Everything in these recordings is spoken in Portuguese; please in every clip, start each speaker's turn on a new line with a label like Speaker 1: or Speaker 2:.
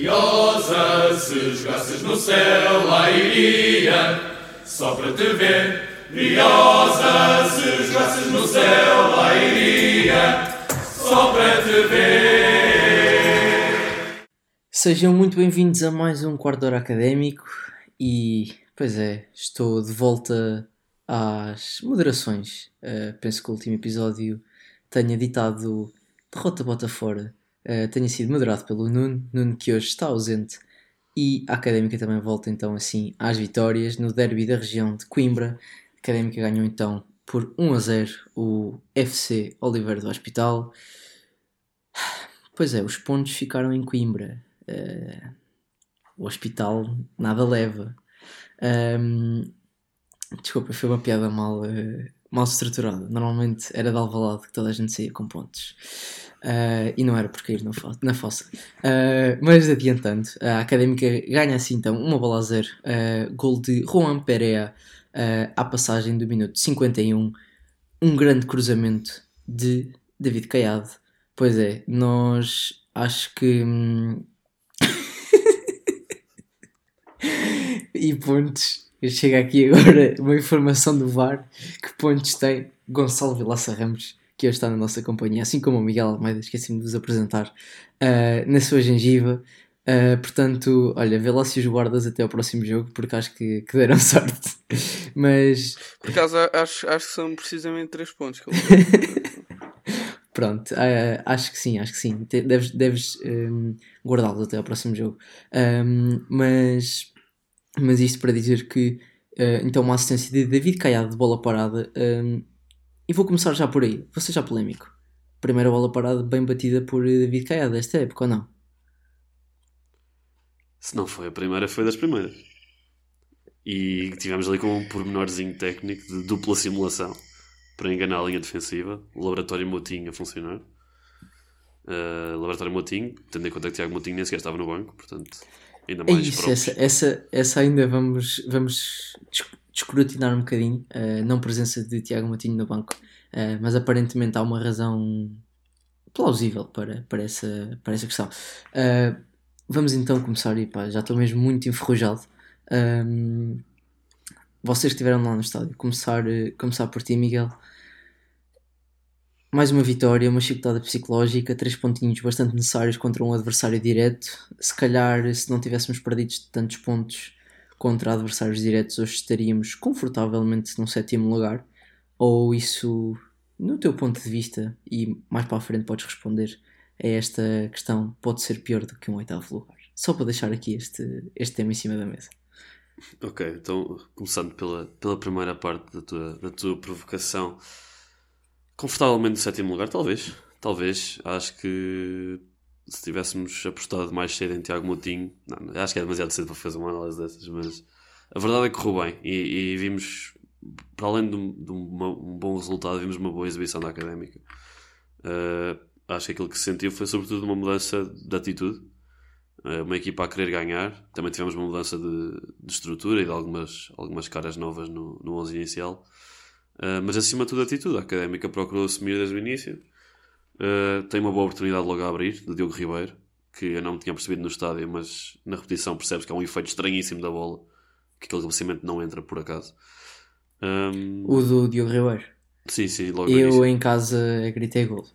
Speaker 1: Briosa, se jogasses no céu, lá iria, só para te ver. Briosa, se jogasses no céu, lá iria, só para te ver.
Speaker 2: Sejam muito bem-vindos a mais um quarto hora académico e, pois é, estou de volta às moderações. Uh, penso que o último episódio tenha ditado derrota bota fora, uh, tenha sido moderado pelo Nuno, Nuno que hoje está ausente, e a Académica também volta então assim às vitórias no derby da região de Coimbra. A Académica ganhou então por 1 a 0 o FC Oliveira do Hospital. Pois é, os pontos ficaram em Coimbra. Uh, o hospital nada leva. Um, desculpa, foi uma piada mal, uh, mal estruturada. Normalmente era de Alvalade que toda a gente saía com pontos. Uh, e não era por cair na fossa. Uh, mas adiantando, a Académica ganha assim então uma bola a zero. Uh, gol de Juan Perea à passagem do minuto 51. Um grande cruzamento de David Caiado. Pois é, nós acho que. Hum, e pontos. Chega aqui agora uma informação do VAR. Que pontos tem Gonçalo Vilaça Ramos que hoje está na nossa companhia, assim como o Miguel Almeida, esqueci-me de vos apresentar, uh, na sua gengiva. Uh, portanto, olha, vê lá se os guardas até ao próximo jogo, porque acho que, que deram sorte. Mas.
Speaker 3: Por acaso, acho, acho que são precisamente 3 pontos que eu
Speaker 2: Pronto, uh, acho que sim, acho que sim. Deves, deves um, guardá-los até ao próximo jogo. Um, mas, mas isto para dizer que uh, então uma assistência de David Caiado de bola parada um, e vou começar já por aí. Vou ser já polémico. Primeira bola parada bem batida por David Caiado desta época, ou não?
Speaker 4: Se não foi a primeira, foi das primeiras. E tivemos ali com um pormenorzinho técnico de dupla simulação para enganar a linha defensiva. O laboratório Motinho a funcionar. Uh, laboratório Motinho, tendo em conta que Tiago Motinho nem sequer estava no banco, portanto, ainda mais.
Speaker 2: É isso, essa, essa, essa ainda vamos, vamos escrutinar um bocadinho a não presença de Tiago Matinho no banco, uh, mas aparentemente há uma razão plausível para, para, essa, para essa questão. Uh, vamos então começar e pá, já estou mesmo muito enferrujado. Um, vocês que estiveram lá no estádio, começar, começar por ti, Miguel. Mais uma vitória, uma chicotada psicológica, três pontinhos bastante necessários contra um adversário direto. Se calhar, se não tivéssemos perdido tantos pontos, contra adversários diretos, hoje estaríamos confortavelmente no sétimo lugar? Ou isso, no teu ponto de vista, e mais para a frente podes responder a esta questão, pode ser pior do que um oitavo lugar? Só para deixar aqui este, este tema em cima da mesa.
Speaker 4: Ok, então começando pela, pela primeira parte da tua, da tua provocação, confortavelmente no sétimo lugar, talvez. Talvez, acho que se tivéssemos apostado mais cedo em Tiago Moutinho, não, acho que é demasiado cedo para fazer uma análise dessas, mas a verdade é que correu bem e, e vimos, para além de, um, de uma, um, bom resultado, vimos uma boa exibição da académica. Uh, acho que aquilo que se sentiu foi sobretudo uma mudança de atitude, uh, uma equipa a querer ganhar. Também tivemos uma mudança de, de estrutura e de algumas, algumas caras novas no, no 11 inicial. Uh, mas acima de tudo, a atitude. A académica procurou assumir desde o início Uh, tem uma boa oportunidade logo a abrir, de Diogo Ribeiro, que eu não me tinha percebido no estádio, mas na repetição percebes que há um efeito estranhíssimo da bola, que aquele cabeceamento não entra por acaso.
Speaker 2: Um... O do Diogo Ribeiro?
Speaker 4: Sim, sim, logo
Speaker 2: Eu em casa gritei gol.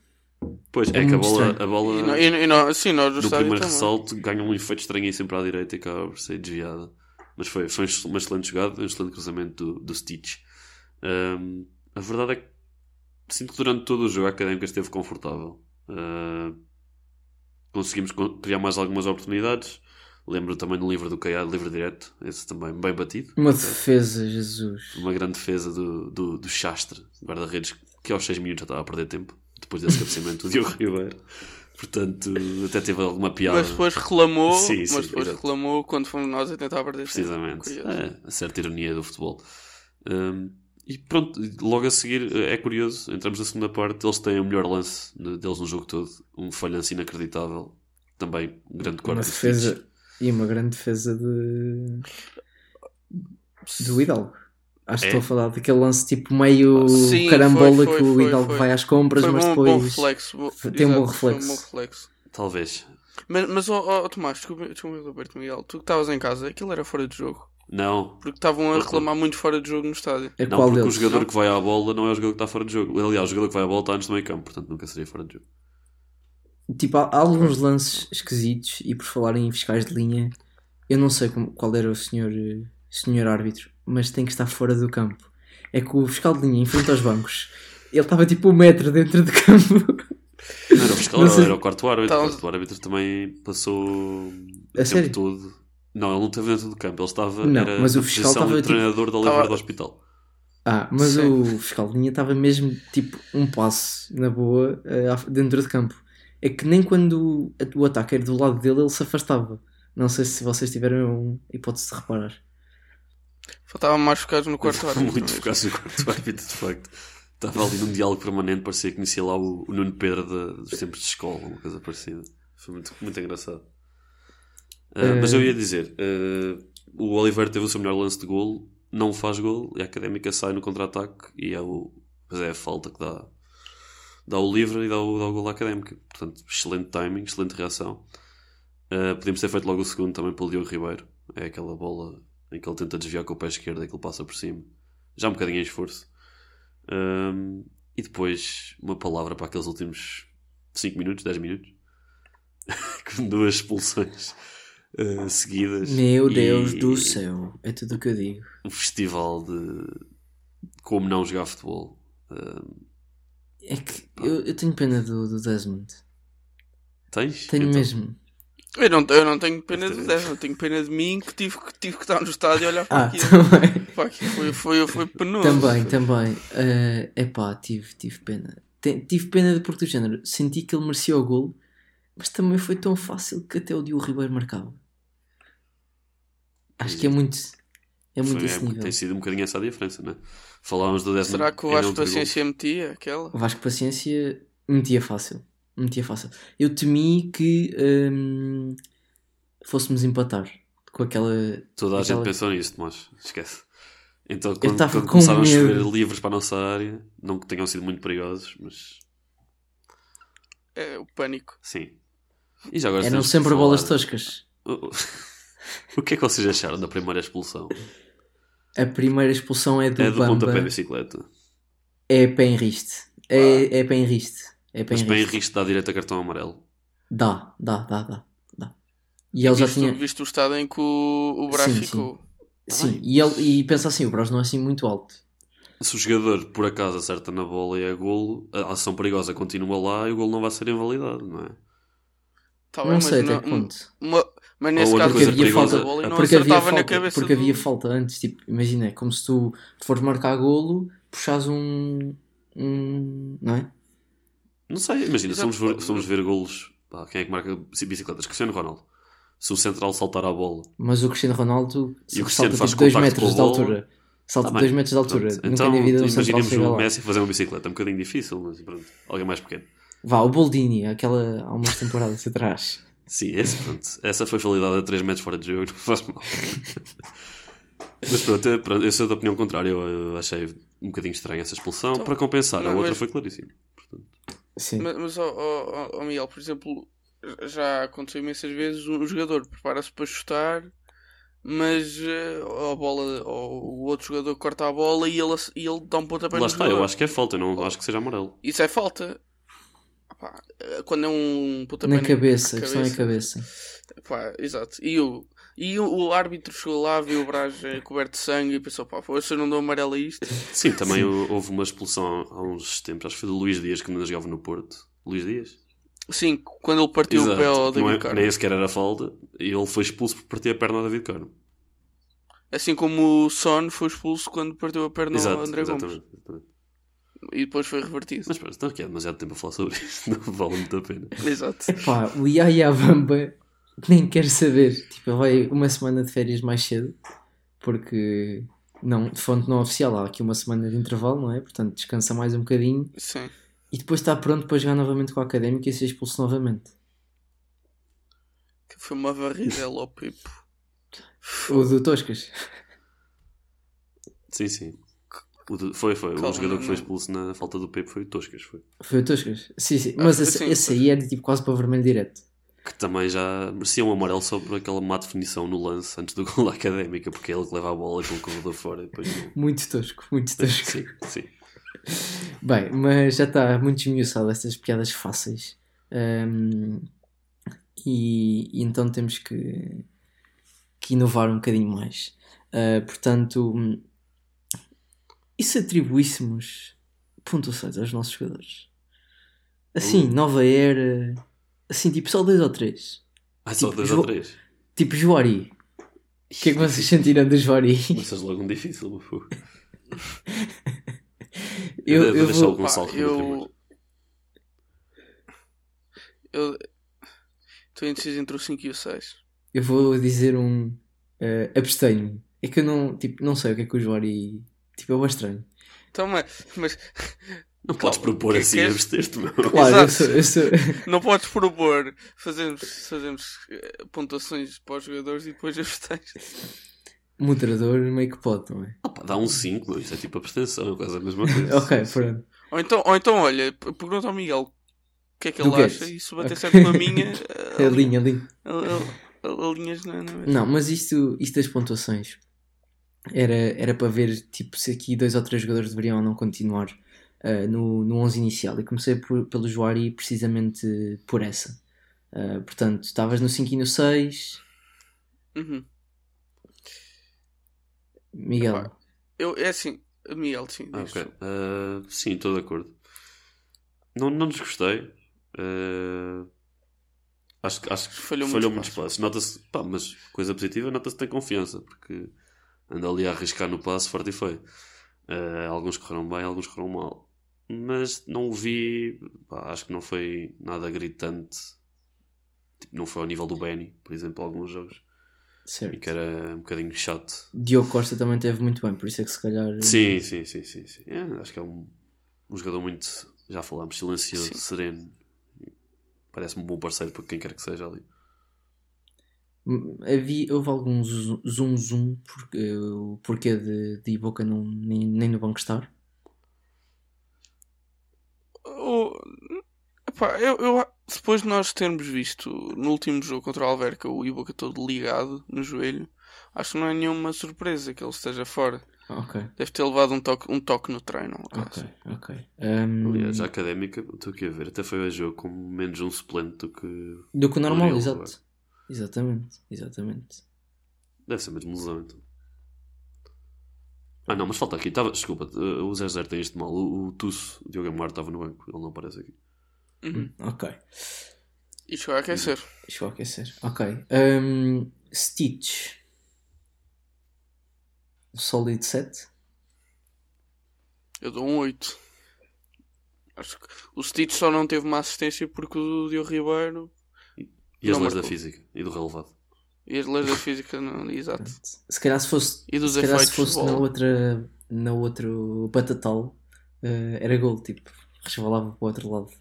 Speaker 4: Pois, é, é que a bola, a bola
Speaker 3: e não, e não, sim, nós
Speaker 4: do, primeiro também. ressalto ganha um efeito estranhíssimo para a direita e acaba por ser desviada. Mas foi, foi uma excelente jogada, um excelente cruzamento do, do Stitch. Um, a verdade é que sinto que durante todo o jogo a Académica esteve confortável. Uh, conseguimos criar mais algumas oportunidades. Lembro também do livro do Caiado, livro direto, esse também bem batido.
Speaker 2: Uma defesa, Jesus.
Speaker 4: Uma grande defesa do, do, do Chastre, guarda-redes, que aos 6 minutos já estava a perder tempo, depois desse cabeceamento do Diogo Ribeiro. Portanto, até teve alguma piada.
Speaker 3: Mas depois reclamou, sim, mas sim, depois exatamente. reclamou quando fomos nós a tentar perder
Speaker 4: Precisamente. tempo. Precisamente. É, a certa ironia do futebol. Um, e pronto, logo a seguir eh, é curioso, entramos na segunda parte, eles têm o melhor lance deles no jogo todo, um falhanço inacreditável, também um grande corte.
Speaker 2: Uma defesa e uma grande defesa de do Hidalgo. Acho que é? estou a falar daquele lance tipo meio Sim, carambola foi, foi, que o Hidalgo vai às compras, mas depois bom reflexo, tem um bom reflexo.
Speaker 4: Talvez.
Speaker 3: Mas, mas oh, oh, Tomás, desculpa, desculpa Roberto Miguel, tu que estavas em casa, aquilo era fora de jogo.
Speaker 4: Não.
Speaker 3: Porque estavam a reclamar muito fora de jogo no estádio.
Speaker 4: É não, porque deles? o jogador não? que vai à bola não é o jogador que está fora de jogo. Aliás, o jogador que vai à bola está antes do meio campo, portanto nunca seria fora de jogo.
Speaker 2: Tipo, há, alguns lances esquisitos e por falar em fiscais de linha, eu não sei como, qual era o senhor, senhor árbitro, mas tem que estar fora do campo. É que o fiscal de linha em frente aos bancos, ele estava tipo um metro dentro do campo.
Speaker 4: Não era o fiscal, não era o quarto árbitro. Então... O quarto árbitro também passou o a tempo sério? todo. Não, ele não esteve dentro do campo, ele estava. Não, era mas o fiscal estava. Tipo... treinador da Oliveira do Hospital.
Speaker 2: Ah, mas Sim. o fiscal de linha estava mesmo tipo um passo na boa uh, dentro de campo. É que nem quando o, ataque era do lado dele ele se afastava. Não sei se vocês tiveram hipótese de reparar.
Speaker 3: Faltava mais focados no quarto árbitro.
Speaker 4: Muito focados no quarto árbitro, de facto. Estava ali num diálogo permanente, parecia que conhecia lá o, o Nuno Pedro de, dos tempos de escola, uma coisa parecida. Foi muito, muito engraçado. Uh, Mas eu ia dizer, uh, o Oliveira teve o seu melhor lance de golo, não faz golo, e a Académica sai no contra-ataque e é, o, é a falta que dá, dá o livre e dá o, dá o golo à Académica. Portanto, excelente timing, excelente reação. Uh, podíamos ter feito logo o segundo também pelo Diogo Ribeiro. É aquela bola em que ele tenta desviar com o pé esquerdo e que ele passa por cima. Já um bocadinho em esforço. Um, e depois uma palavra para aqueles últimos 5 minutos, 10 minutos, com duas expulsões uh, seguidas.
Speaker 2: Meu Deus do céu, é tudo o que eu digo.
Speaker 4: Um festival de como não jogar futebol.
Speaker 2: é que eu, eu, tenho pena do, do Desmond.
Speaker 4: Tens?
Speaker 2: Tenho então. mesmo.
Speaker 3: Eu não, eu não tenho pena de Desmond, eu tenho pena de mim que tive, que tive que estar no estádio e olhar para ah, aqui. Também. Para aqui. Foi, foi, foi penoso.
Speaker 2: Também, também. Uh, epá, tive, tive pena. Tive pena de porque do género. Senti que ele merecia o golo, mas também foi tão fácil que até o Diogo Ribeiro marcava. Acho que é muito. É muito Foi, esse é, nível.
Speaker 4: Tem sido um bocadinho essa a diferença, não é? Falávamos do décimo.
Speaker 3: Será que o Vasco Paciência gol. metia aquela?
Speaker 2: O Vasco Paciência metia fácil. Metia fácil. Eu temi que hum, fôssemos empatar com aquela.
Speaker 4: Toda a aquela... gente pensou nisso, mas esquece. Então, quando, quando começaram a chover livres para a nossa área, não que tenham sido muito perigosos, mas.
Speaker 3: É o pânico.
Speaker 4: Sim. E já agora
Speaker 2: Eram sempre bolas toscas.
Speaker 4: O que é que vocês acharam da primeira expulsão?
Speaker 2: A primeira expulsão é do
Speaker 4: É
Speaker 2: do Bamba.
Speaker 4: pontapé de bicicleta.
Speaker 2: É pé em riste. É, é pé em riste. É
Speaker 4: pé Mas pé em riste dá direito a cartão amarelo?
Speaker 2: Dá, dá, dá, dá. dá. E ele já tinha...
Speaker 3: Visto o estado em que o, o Brás sim, ficou.
Speaker 2: Sim, sim. E, ele, e pensa assim, o Brás não é assim muito alto.
Speaker 4: Se o jogador por acaso acerta na bola e é golo, a ação perigosa continua lá e o golo não vai ser invalidado, não é?
Speaker 2: Tá bem, não sei até que ponto.
Speaker 3: Uma, mas nesse caso porque havia falta,
Speaker 2: bola, não porque havia falta, porque do... havia falta antes, tipo, imagina, é como se tu fores marcar golo, puxas um, um não é?
Speaker 4: Não sei, imagina, se vamos ver, se vamos ver golos, pá, quem é que marca bicicletas? Cristiano Ronaldo. Se o central saltar a bola.
Speaker 2: Mas o Cristiano Ronaldo e o Cristiano salta 2 tipo metros de altura. Salta 2 metros de altura. Pronto. Nunca então, na vida
Speaker 4: imaginemos o Messi fazer uma bicicleta. É um bocadinho difícil, mas pronto. Alguém mais pequeno.
Speaker 2: Vá, o Boldini, aquela há umas temporadas atrás.
Speaker 4: Sim, esse, pronto. Essa foi validada a 3 metros fora de jogo, não faz mal. Mas pronto, eu, pronto, eu sou da opinião contrária. Eu, achei um bocadinho estranha essa expulsão. Então, para compensar, não, a outra mas... foi claríssima.
Speaker 3: Sim. Mas, mas oh, oh, oh, Miguel, por exemplo, já aconteceu imensas vezes um jogador prepara-se para chutar, mas uh, a bola, ou o outro jogador corta a bola e ele, e ele dá um pontapé
Speaker 4: Lá está, eu acho que é falta, eu não acho que seja amarelo.
Speaker 3: Isso é falta. Pá, quando é um
Speaker 2: pontapé na cabeça, a questão é a cabeça.
Speaker 3: Pá, exato. E, o, e o, o, árbitro chegou lá, viu o Braz coberto de sangue e pensou: pá, se eu não dou amarelo a isto.
Speaker 4: Sim, também Sim. houve uma expulsão há uns tempos, acho que foi do Luís Dias que ainda jogava no Porto. Luís Dias?
Speaker 3: Sim, quando ele partiu Exato. o pé ao David
Speaker 4: é, Carmo. Nem sequer era falta e ele foi expulso por partir a perna ao David Carmo.
Speaker 3: Assim como o Son foi expulso quando partiu a perna Exato, ao André Gomes. Exatamente e depois foi revertido.
Speaker 4: Mas pronto, estamos aqui há demasiado tempo a falar sobre isto, não vale muito a pena.
Speaker 3: Exato.
Speaker 2: Epá, o Yaya Bamba nem quer saber. Tipo, ele vai uma semana de férias mais cedo, porque não, de fonte não oficial, há aqui uma semana de intervalo, não é? Portanto, descansa mais um bocadinho.
Speaker 3: Sim.
Speaker 2: E depois está pronto para jogar novamente com a Académica e ser expulso novamente.
Speaker 3: Que foi uma varridela ao Pipo.
Speaker 2: O do Toscas.
Speaker 4: Sim, sim. Foi, foi. Calma, o jogador que foi expulso na falta do Pepe foi o Toscas. Foi,
Speaker 2: foi o Toscas. Sim, sim. Mas ah, esse, esse aí era tipo quase para o vermelho direto.
Speaker 4: que também já merecia um amarelo só por aquela má definição no lance antes do gol da académica, porque é ele que leva a bola pelo corredor fora. Depois não...
Speaker 2: Muito tosco, muito tosco.
Speaker 4: Sim, sim.
Speaker 2: Bem, mas já está muito esmiuçado estas piadas fáceis. Um, e, e, então temos que, que inovar um bocadinho mais. Uh, portanto, e se atribuíssemos pontuações aos nossos jogadores? Assim, uh. nova era Assim, tipo, só dois ou três.
Speaker 4: Ah, tipo, só dois ou três?
Speaker 2: Tipo, Joari. O que é que vocês sentiram do Joari?
Speaker 4: Começas logo um difícil,
Speaker 2: eu, eu, eu
Speaker 3: vou... Pá, eu... Eu... Estou indeciso entre o 5 e o 6.
Speaker 2: Eu vou dizer um... Uh, abstenho É que eu não, tipo, não sei o que é que o Joari... Tipo, é bem estranho.
Speaker 3: Então, mas, mas
Speaker 4: não podes propor assim a abster-te, meu.
Speaker 2: Claro, eu sou, eu sou...
Speaker 3: Não podes propor fazermos, fazermos eh, pontuações para os jogadores e depois abstens.
Speaker 2: Moderador meio que pode, não é?
Speaker 4: Ah, pá, dá um 5, isso é tipo abstenção, é quase a mesma coisa.
Speaker 2: ok, pronto.
Speaker 3: Ou então, ou então, olha, pergunta ao Miguel o que é que ele Do acha e se bater okay. certo com a minha.
Speaker 2: a linha, a linha.
Speaker 3: Alinhas na, na
Speaker 2: Não, mas isto, isto das pontuações era, era para ver tipo, se aqui dois ou três jogadores deveriam ou não continuar uh, no, no 11 inicial. E comecei por, pelo Joari precisamente por essa. Uh, portanto, estavas no 5 e no 6.
Speaker 3: Uhum.
Speaker 2: Miguel.
Speaker 3: eu, é assim, Miguel, sim.
Speaker 4: Ok. Uh, sim, estou de acordo. Não, não desgostei. Uh, acho, acho que falhou, falhou muito espaço. Nota-se, mas coisa positiva, nota-se que tem confiança, porque anda ali a arriscar no passo forte e feio. Uh, alguns correram bem, alguns correram mal mas não o vi. Pá, acho que não foi nada gritante. Tipo, não foi ao nível do Benny, por exemplo, alguns jogos. Certo. E que era um bocadinho chato.
Speaker 2: Diogo Costa também teve muito bem, por isso é que se calhar.
Speaker 4: Sim, sim, sim, sim. sim. É, acho que é um, um jogador muito, já falámos, silencioso, sim. sereno. Parece-me um bom parceiro para quem quer que seja ali.
Speaker 2: Hum, havia, houve algum zoom zoom porque, o porquê de, de Iboca não, nem, nem no banco estar?
Speaker 3: epá, eu, eu, depois de nós termos visto no último jogo contra o Alverca o Iboca todo ligado no joelho, acho que não é nenhuma surpresa que ele esteja fora.
Speaker 2: Okay.
Speaker 3: Deve ter levado um toque, um toque no treino.
Speaker 2: Ok, ok. Um...
Speaker 4: Aliás, a académica, estou aqui a ver, até foi a jogo com menos um suplente do que.
Speaker 2: Do que o normal, exato. Exatamente, exatamente.
Speaker 4: Deve ser mesmo lesão então. Ah não, mas falta aqui. Tava, desculpa, uh, o 00 tem isto mal. O, o Tusso, Diogo Amar, estava no banco. Ele não aparece aqui.
Speaker 3: Uhum.
Speaker 2: Ok.
Speaker 3: E chegou a aquecer.
Speaker 2: E chegou a aquecer. Ok. Um, Stitch. Solid 7.
Speaker 3: Eu dou um 8. Acho que o Stitch só não teve uma assistência porque o Diogo Ribeiro.
Speaker 4: E, as leis da física e do relevado.
Speaker 3: E as leis da física, não, exato.
Speaker 2: Se calhar se fosse,
Speaker 3: e dos
Speaker 2: se, calhar se fosse na outra, na outro batatal, uh, era gol, tipo, resvalava para o outro lado.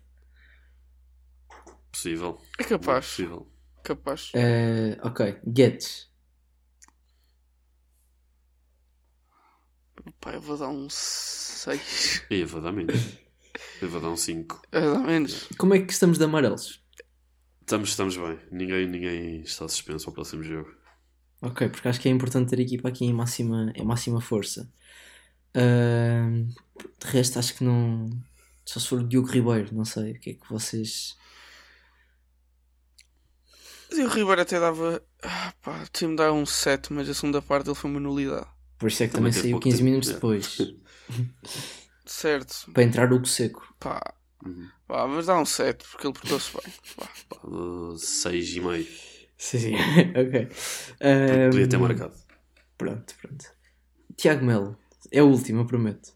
Speaker 4: Possível.
Speaker 3: É capaz.
Speaker 4: possível.
Speaker 3: Capaz.
Speaker 2: Uh, ok, Guedes.
Speaker 3: Pá, eu vou dar um 6.
Speaker 4: Eu vou dar menos. Eu vou dar um 5.
Speaker 3: Eu vou dar menos.
Speaker 2: Como é que estamos de amarelos?
Speaker 4: Estamos, estamos bem. Ninguém, ninguém está suspenso ao próximo jogo.
Speaker 2: Ok, porque acho que é importante ter a equipa aqui em máxima, em máxima força. Uh, de resto, acho que não. Só se for o Diogo Ribeiro, não sei o que é que vocês.
Speaker 3: O Diogo Ribeiro até dava. Ah, pá, tinha me dar um 7, mas a segunda parte ele foi uma nulidade.
Speaker 2: Por isso é que também, também saiu 15 tempo. minutos depois.
Speaker 3: certo.
Speaker 2: Para entrar o seco.
Speaker 3: Pá, Uhum. Pá, mas dá um 7 porque ele portou-se bem. Pá.
Speaker 4: Pá, 6,5.
Speaker 2: Sim, ok. Um,
Speaker 4: Podia ter marcado.
Speaker 2: Pronto, pronto. Tiago Melo, é o último, eu prometo.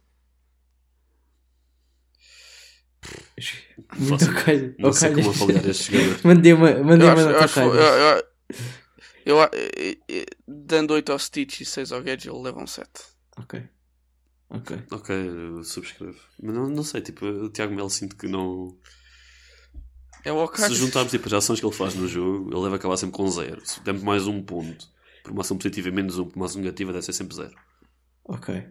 Speaker 2: Muito
Speaker 4: ok. Não sei como avaliar este jogador.
Speaker 2: mandei uma, mandei uma eu
Speaker 3: acho, eu, eu, eu, eu, Dando 8 ao Stitch e 6 ao Gadget, ele leva um 7.
Speaker 2: Ok. Ok.
Speaker 4: Ok, eu subscrevo. Mas não, não sei, tipo, o Tiago Melo sinto que não.
Speaker 3: É o
Speaker 4: Se juntarmos tipo, as ações que ele faz no jogo, ele deve acabar sempre com zero. Se temos mais um ponto, por uma ação positiva e menos um por uma ação negativa, deve ser sempre zero.
Speaker 2: Ok.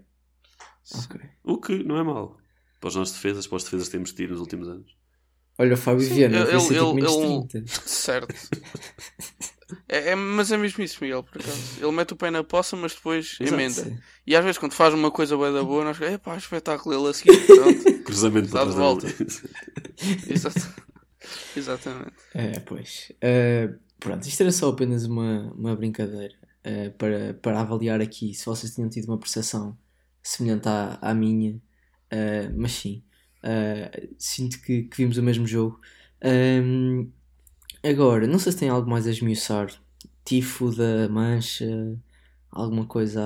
Speaker 2: Ok.
Speaker 4: O que não é mau. Para as nossas defesas, para as defesas que temos tido nos últimos anos.
Speaker 2: Olha o Fábio Viana, ele, ele, menos 30.
Speaker 3: Certo. É, é, mas é mesmo isso, Miguel, por acaso. Ele mete o pé na poça, mas depois Exato, emenda. Sim. E às vezes, quando faz uma coisa boa da boa, nós é pá, espetáculo, ele a seguir, pronto.
Speaker 4: Cruzamento
Speaker 3: para de volta. Exato. Exatamente.
Speaker 2: É, pois. Uh, pronto, isto era só apenas uma, uma brincadeira uh, para, para avaliar aqui se vocês tinham tido uma percepção semelhante à, à minha. Uh, mas sim, sinto que, que, vimos o mesmo jogo. Um, Agora, não sei se tem algo mais a esmiuçar. Tifo da Mancha, alguma coisa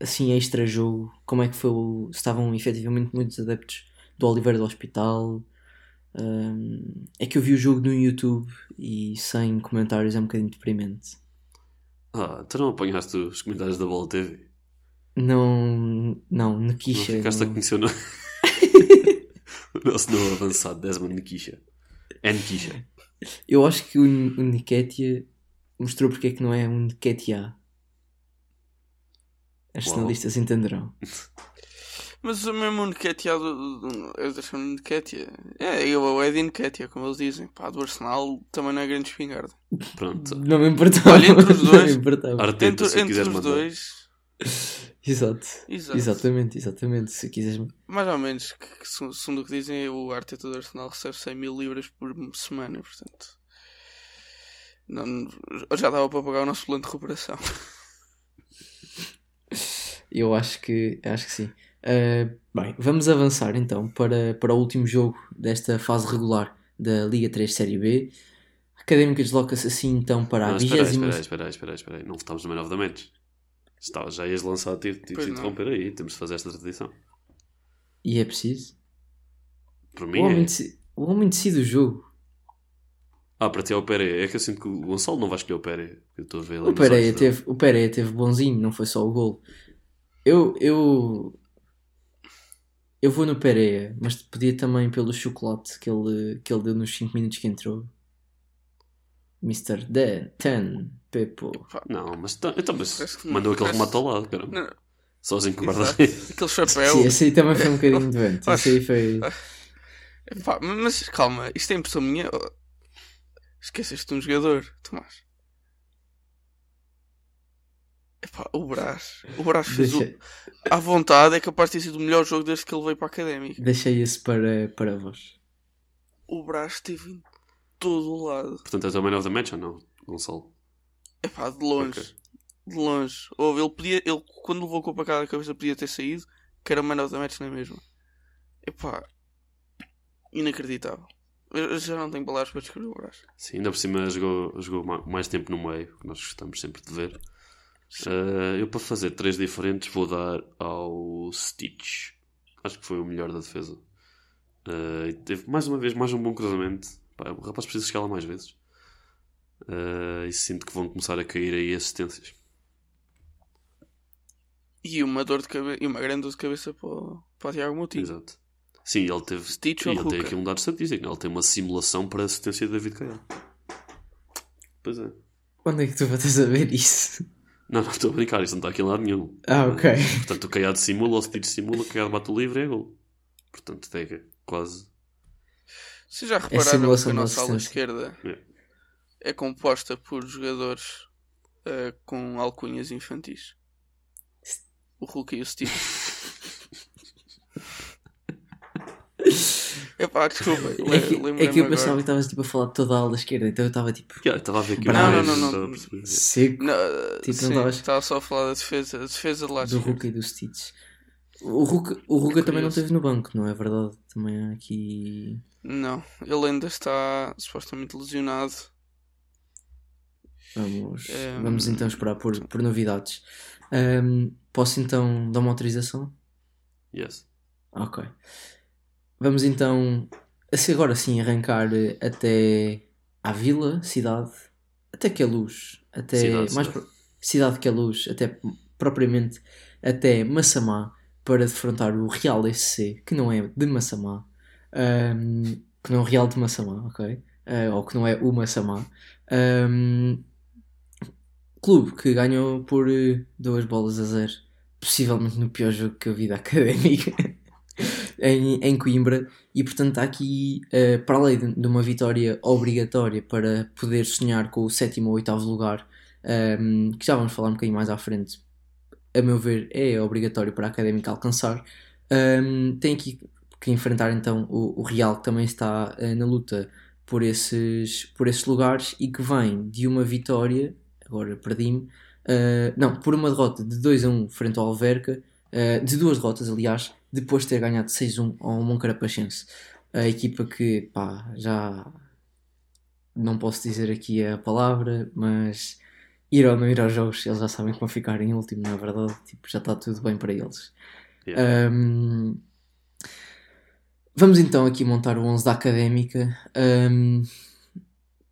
Speaker 2: assim extra jogo. Como é que foi? O, estavam efetivamente muitos adeptos do Oliveira do Hospital. Um, é que eu vi o jogo no YouTube e sem comentários é um bocadinho deprimente.
Speaker 4: Ah, tu não apanhaste os comentários da Bola TV?
Speaker 2: Não, não, Nikisha.
Speaker 4: Não ficaste não... a conhecer o nosso novo avançado, Desmond Nikisha. É Nikisha.
Speaker 2: Eu acho que o, o Niketia mostrou porque é que não é um Niketia. As jornalistas entenderão.
Speaker 3: Mas o mesmo Niketia do. Eu deixo um Niketia. É, eu, o Eddie Niketia, como eles dizem. Pá, do Arsenal também não é grande espingarda.
Speaker 4: Pronto.
Speaker 2: Não me importava.
Speaker 3: Olha, entre os dois.
Speaker 4: Arteta,
Speaker 3: entre, entre os mandar. dois.
Speaker 2: Exato. Exato. Exatamente, exatamente. Se quiseres.
Speaker 3: Mais ou menos, que, segundo o que dizem, o Arteta do Arsenal recebe 100 mil libras por semana, portanto. Não, já dava para pagar o nosso plano de recuperação.
Speaker 2: Eu acho que, acho que sim. Uh, bem, vamos avançar então para, para o último jogo desta fase regular da Liga 3 Série B. A Académica desloca-se assim então para a vigésima.
Speaker 4: Espera aí, espera aí, espera aí, espera. Não votamos no Man of the Match. Estava, já ias lançar, tive, tive de interromper aí. Temos de fazer esta tradição.
Speaker 2: E é preciso?
Speaker 4: Para mim
Speaker 2: o homem,
Speaker 4: é.
Speaker 2: decide, o homem decide o jogo.
Speaker 4: Ah, para ti é o Pereira. É que eu sinto que o Gonçalo não vai escolher o Pereira. Eu estou a ver
Speaker 2: o Pereira, teve, o Pereira teve bonzinho, não foi só o gol. Eu, eu, eu vou no Pereira, mas podia também pelo chocolate que ele, que ele deu nos 5 minutos que entrou. Mr. Dan, Ten, Pepo.
Speaker 4: Não, mas, então, mas mandou aquele remate ao lado, caramba. Sozinho com o guarda
Speaker 3: Aquele chapéu.
Speaker 2: Sim, esse aí também foi um bocadinho de vento. Esse aí foi.
Speaker 3: mas calma, isto é impressão minha. Esqueceste de um jogador, Tomás. Epá, o Brás. O Brás fez Deixa... o... À vontade é capaz de ter sido o melhor jogo desde que ele veio para a Académica.
Speaker 2: Deixei esse para, para vós.
Speaker 3: O Brás esteve em todo o lado.
Speaker 4: Portanto, és o man of the match ou não, Gonçalo?
Speaker 3: Epá, de longe. Okay. De longe. Ouve, ele podia... Ele, quando levou com a pacada da cabeça, podia ter saído. Que era o man of the match, não é mesmo? Epá... Inacreditável. Eu já não tenho palavras para descrever o Brás.
Speaker 4: Sim, ainda por cima jogou, jogou mais tempo no meio, que nós gostamos sempre de ver. Uh, eu para fazer três diferentes vou dar ao Stitch. Acho que foi o melhor da defesa. Uh, teve mais uma vez mais um bom cruzamento. Pá, o rapaz precisa chegar lá mais vezes. Uh, e sinto que vão começar a cair aí assistências.
Speaker 3: E uma dor de cabeça e uma grande dor de cabeça para, o, para o Tiago Moutinho.
Speaker 4: Exato. Sim, ele teve.
Speaker 3: Stitch
Speaker 4: ele tem aqui um dado estatístico. Ele tem uma simulação para a assistência de David Caio. Pois é.
Speaker 2: Onde é que tu vais saber isso?
Speaker 4: Não, não estou a brincar, isso não está aqui em lado nenhum.
Speaker 2: Ah, ok.
Speaker 4: Portanto, o Caiado simula, o Stitch simula, o Caiado bate o livre e é gol. Portanto, é quase.
Speaker 3: Vocês já repararam é que a nossa ala esquerda é. composta por jogadores uh, com alcunhas infantis? O Hulk e o Stitch. Epá, desculpa.
Speaker 2: É que, é que eu pensava que estavas tipo, a falar de toda a ala esquerda, então eu estava tipo.
Speaker 4: Estava a ver que
Speaker 3: não, não, não, não.
Speaker 2: Seco. Não,
Speaker 3: tipo, sim, não Estava só a falar da defesa, a defesa de lá.
Speaker 2: Do Hulk e do Stitch. O Hulk, o Hulk é também não esteve no banco, não é verdade? Também há aqui.
Speaker 3: Não, ele ainda está supostamente lesionado.
Speaker 2: Vamos, um... Ehm, vamos então esperar por, por novidades. Um, posso então dar uma autorização?
Speaker 4: Yes.
Speaker 2: Ok. Vamos então, assim agora sim, arrancar até à vila, cidade, até que a luz, até cidade, mais cidade. cidade que a luz, até propriamente até Massamá para defrontar o Real SC, que não é de Massamá, um, que não é o Real de Massamá, ok? Uh, ou que não é o Massamá. Um, clube que ganhou por duas bolas a zero, possivelmente no pior jogo que eu vi da académica. em, em Coimbra e portanto aqui uh, para além de, de, uma vitória obrigatória para poder sonhar com o sétimo ou oitavo lugar um, que já vamos falar um bocadinho mais à frente a meu ver é obrigatório para a Académica alcançar um, tem aqui que enfrentar então o, o Real que também está uh, na luta por esses, por esses lugares e que vem de uma vitória agora perdi-me uh, não, por uma derrota de 2 a 1 frente ao Alverca uh, de duas derrotas aliás depois de ter ganhado 6-1 ao Moncarapachense. A equipa que, pá, já não posso dizer aqui a palavra, mas ir ou não ir aos jogos, eles já sabem que vão ficar em último, na é verdade, tipo, já está tudo bem para eles. Yeah. Um, vamos então aqui montar o 11 da Académica. Um,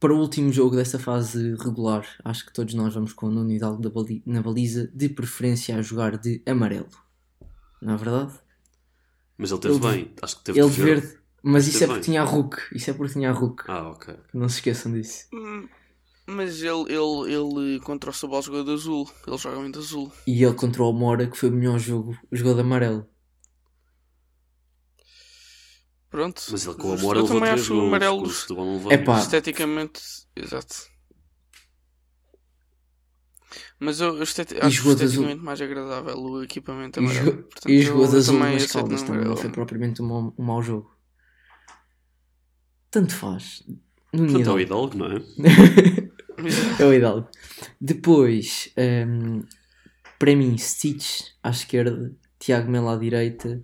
Speaker 2: para o último jogo desta fase regular, acho que todos nós vamos com o Nuno Hidalgo na baliza, de preferência a jogar de amarelo. Não é verdade?
Speaker 4: Mas ele teve ele, bem, acho que teve
Speaker 2: Ele de verde. Mas isso é porque bem. tinha a Hulk. Isso é porque tinha a Hulk.
Speaker 4: Ah, ok.
Speaker 2: Não se esqueçam disso.
Speaker 3: Hum, mas ele, ele, ele contra o Sobal jogou de azul. Ele joga muito azul.
Speaker 2: E ele contra o Mora, que foi o melhor jogo, jogou de amarelo.
Speaker 3: Pronto.
Speaker 4: Mas ele com o Mora levou três gols. Amarelo,
Speaker 3: é pá. Esteticamente, exato. Mas eu, esteti acho esteticamente mais agradável o equipamento amarelo.
Speaker 2: Portanto, e jogou de azul nas caldas também, não foi propriamente um mau, um mau jogo. Tanto faz.
Speaker 4: No é o Hidalgo, não é?
Speaker 2: é o Hidalgo. Depois, um, para mim, Stitch à esquerda, Tiago Melo à direita,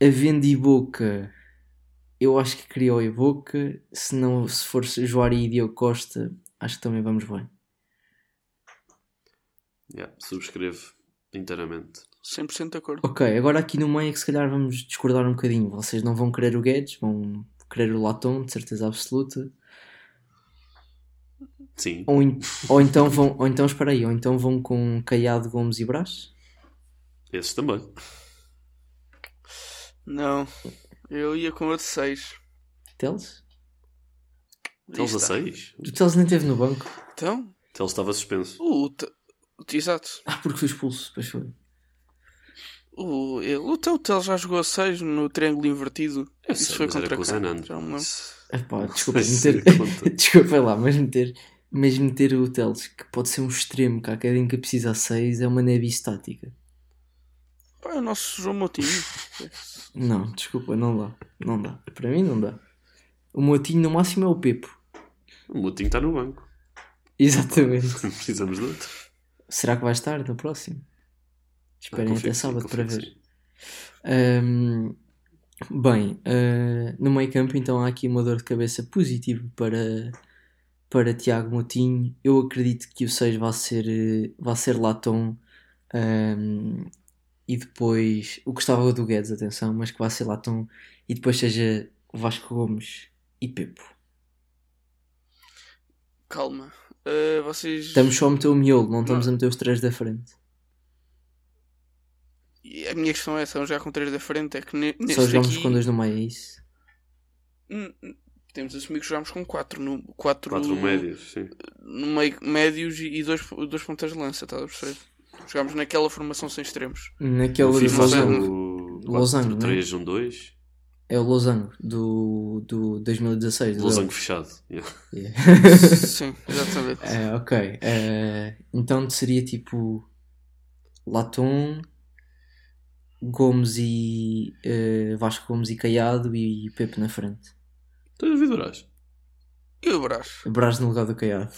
Speaker 2: a Vendi Boca, eu acho que criou a Boca. Se não, se for Joari e Diogo Costa, acho que também vamos bem.
Speaker 4: Yeah, subscrevo inteiramente.
Speaker 3: 100% de acordo.
Speaker 2: Ok, agora aqui no meio é que se calhar vamos discordar um bocadinho. Vocês não vão querer o Guedes, vão querer o Latom, de certeza absoluta.
Speaker 4: Sim.
Speaker 2: Ou, in, ou então vão, ou então espera aí, ou então vão com Caiado, Gomes e Brás?
Speaker 4: Esses também.
Speaker 3: Não, eu ia com outro 6.
Speaker 2: Teles?
Speaker 4: Teles a 6?
Speaker 2: O Teles nem esteve no banco.
Speaker 3: Então?
Speaker 4: Teles estava suspenso.
Speaker 3: O, Exato.
Speaker 2: Ah, porque foi expulso, depois foi.
Speaker 3: O, ele, o Telltale já jogou a 6 no triângulo invertido.
Speaker 4: Eu Isso sei, foi contra o Zanan.
Speaker 3: Já me.
Speaker 2: Epá, desculpa, meter... desculpa lá, mas meter, mas meter o Teles, que pode ser um extremo, que a académica precisa a 6, é uma neve estática.
Speaker 3: Pá, é o nosso João Motinho.
Speaker 2: não, desculpa, não dá. Não dá. Para mim não dá. O Motinho no máximo é o Pepo.
Speaker 4: O Motinho está no banco.
Speaker 2: Exatamente.
Speaker 4: Precisamos de outro.
Speaker 2: Será que vai estar no próximo? Esperem ah, até sábado para ver. Um, bem, uh, no meio campo então há aqui uma dor de cabeça positiva para, para Tiago Motinho. Eu acredito que o 6 vai ser, vai ser Latom. Um, e depois o Gustavo do Guedes, atenção, mas que vai ser Latom e depois seja Vasco Gomes e Pepo.
Speaker 3: Calma, Uh, vocês...
Speaker 2: Estamos só a meter o miolo, não estamos não. a meter os três da frente.
Speaker 3: E a minha questão é: são já com três da frente? É que
Speaker 2: Só jogamos aqui... com dois no meio, é isso?
Speaker 3: Hum, hum, temos de assumir que jogamos com quatro. No, quatro,
Speaker 4: quatro médios, sim.
Speaker 3: No meio, médios e dois, dois pontas de lança, estás a perceber? Jogámos naquela formação sem extremos.
Speaker 2: Naquela
Speaker 4: formação. Losango, 3, 1, 2.
Speaker 2: É o Losango do, do 2016.
Speaker 4: Losango fechado. Yeah.
Speaker 3: Yeah. Sim, exatamente.
Speaker 2: É, ok. É, então seria tipo Latom, Gomes e uh, Vasco Gomes e Caiado e, e Pepe na frente.
Speaker 4: Estás a ver Brás?
Speaker 3: E o Brás?
Speaker 2: O Brás no lugar do Caiado.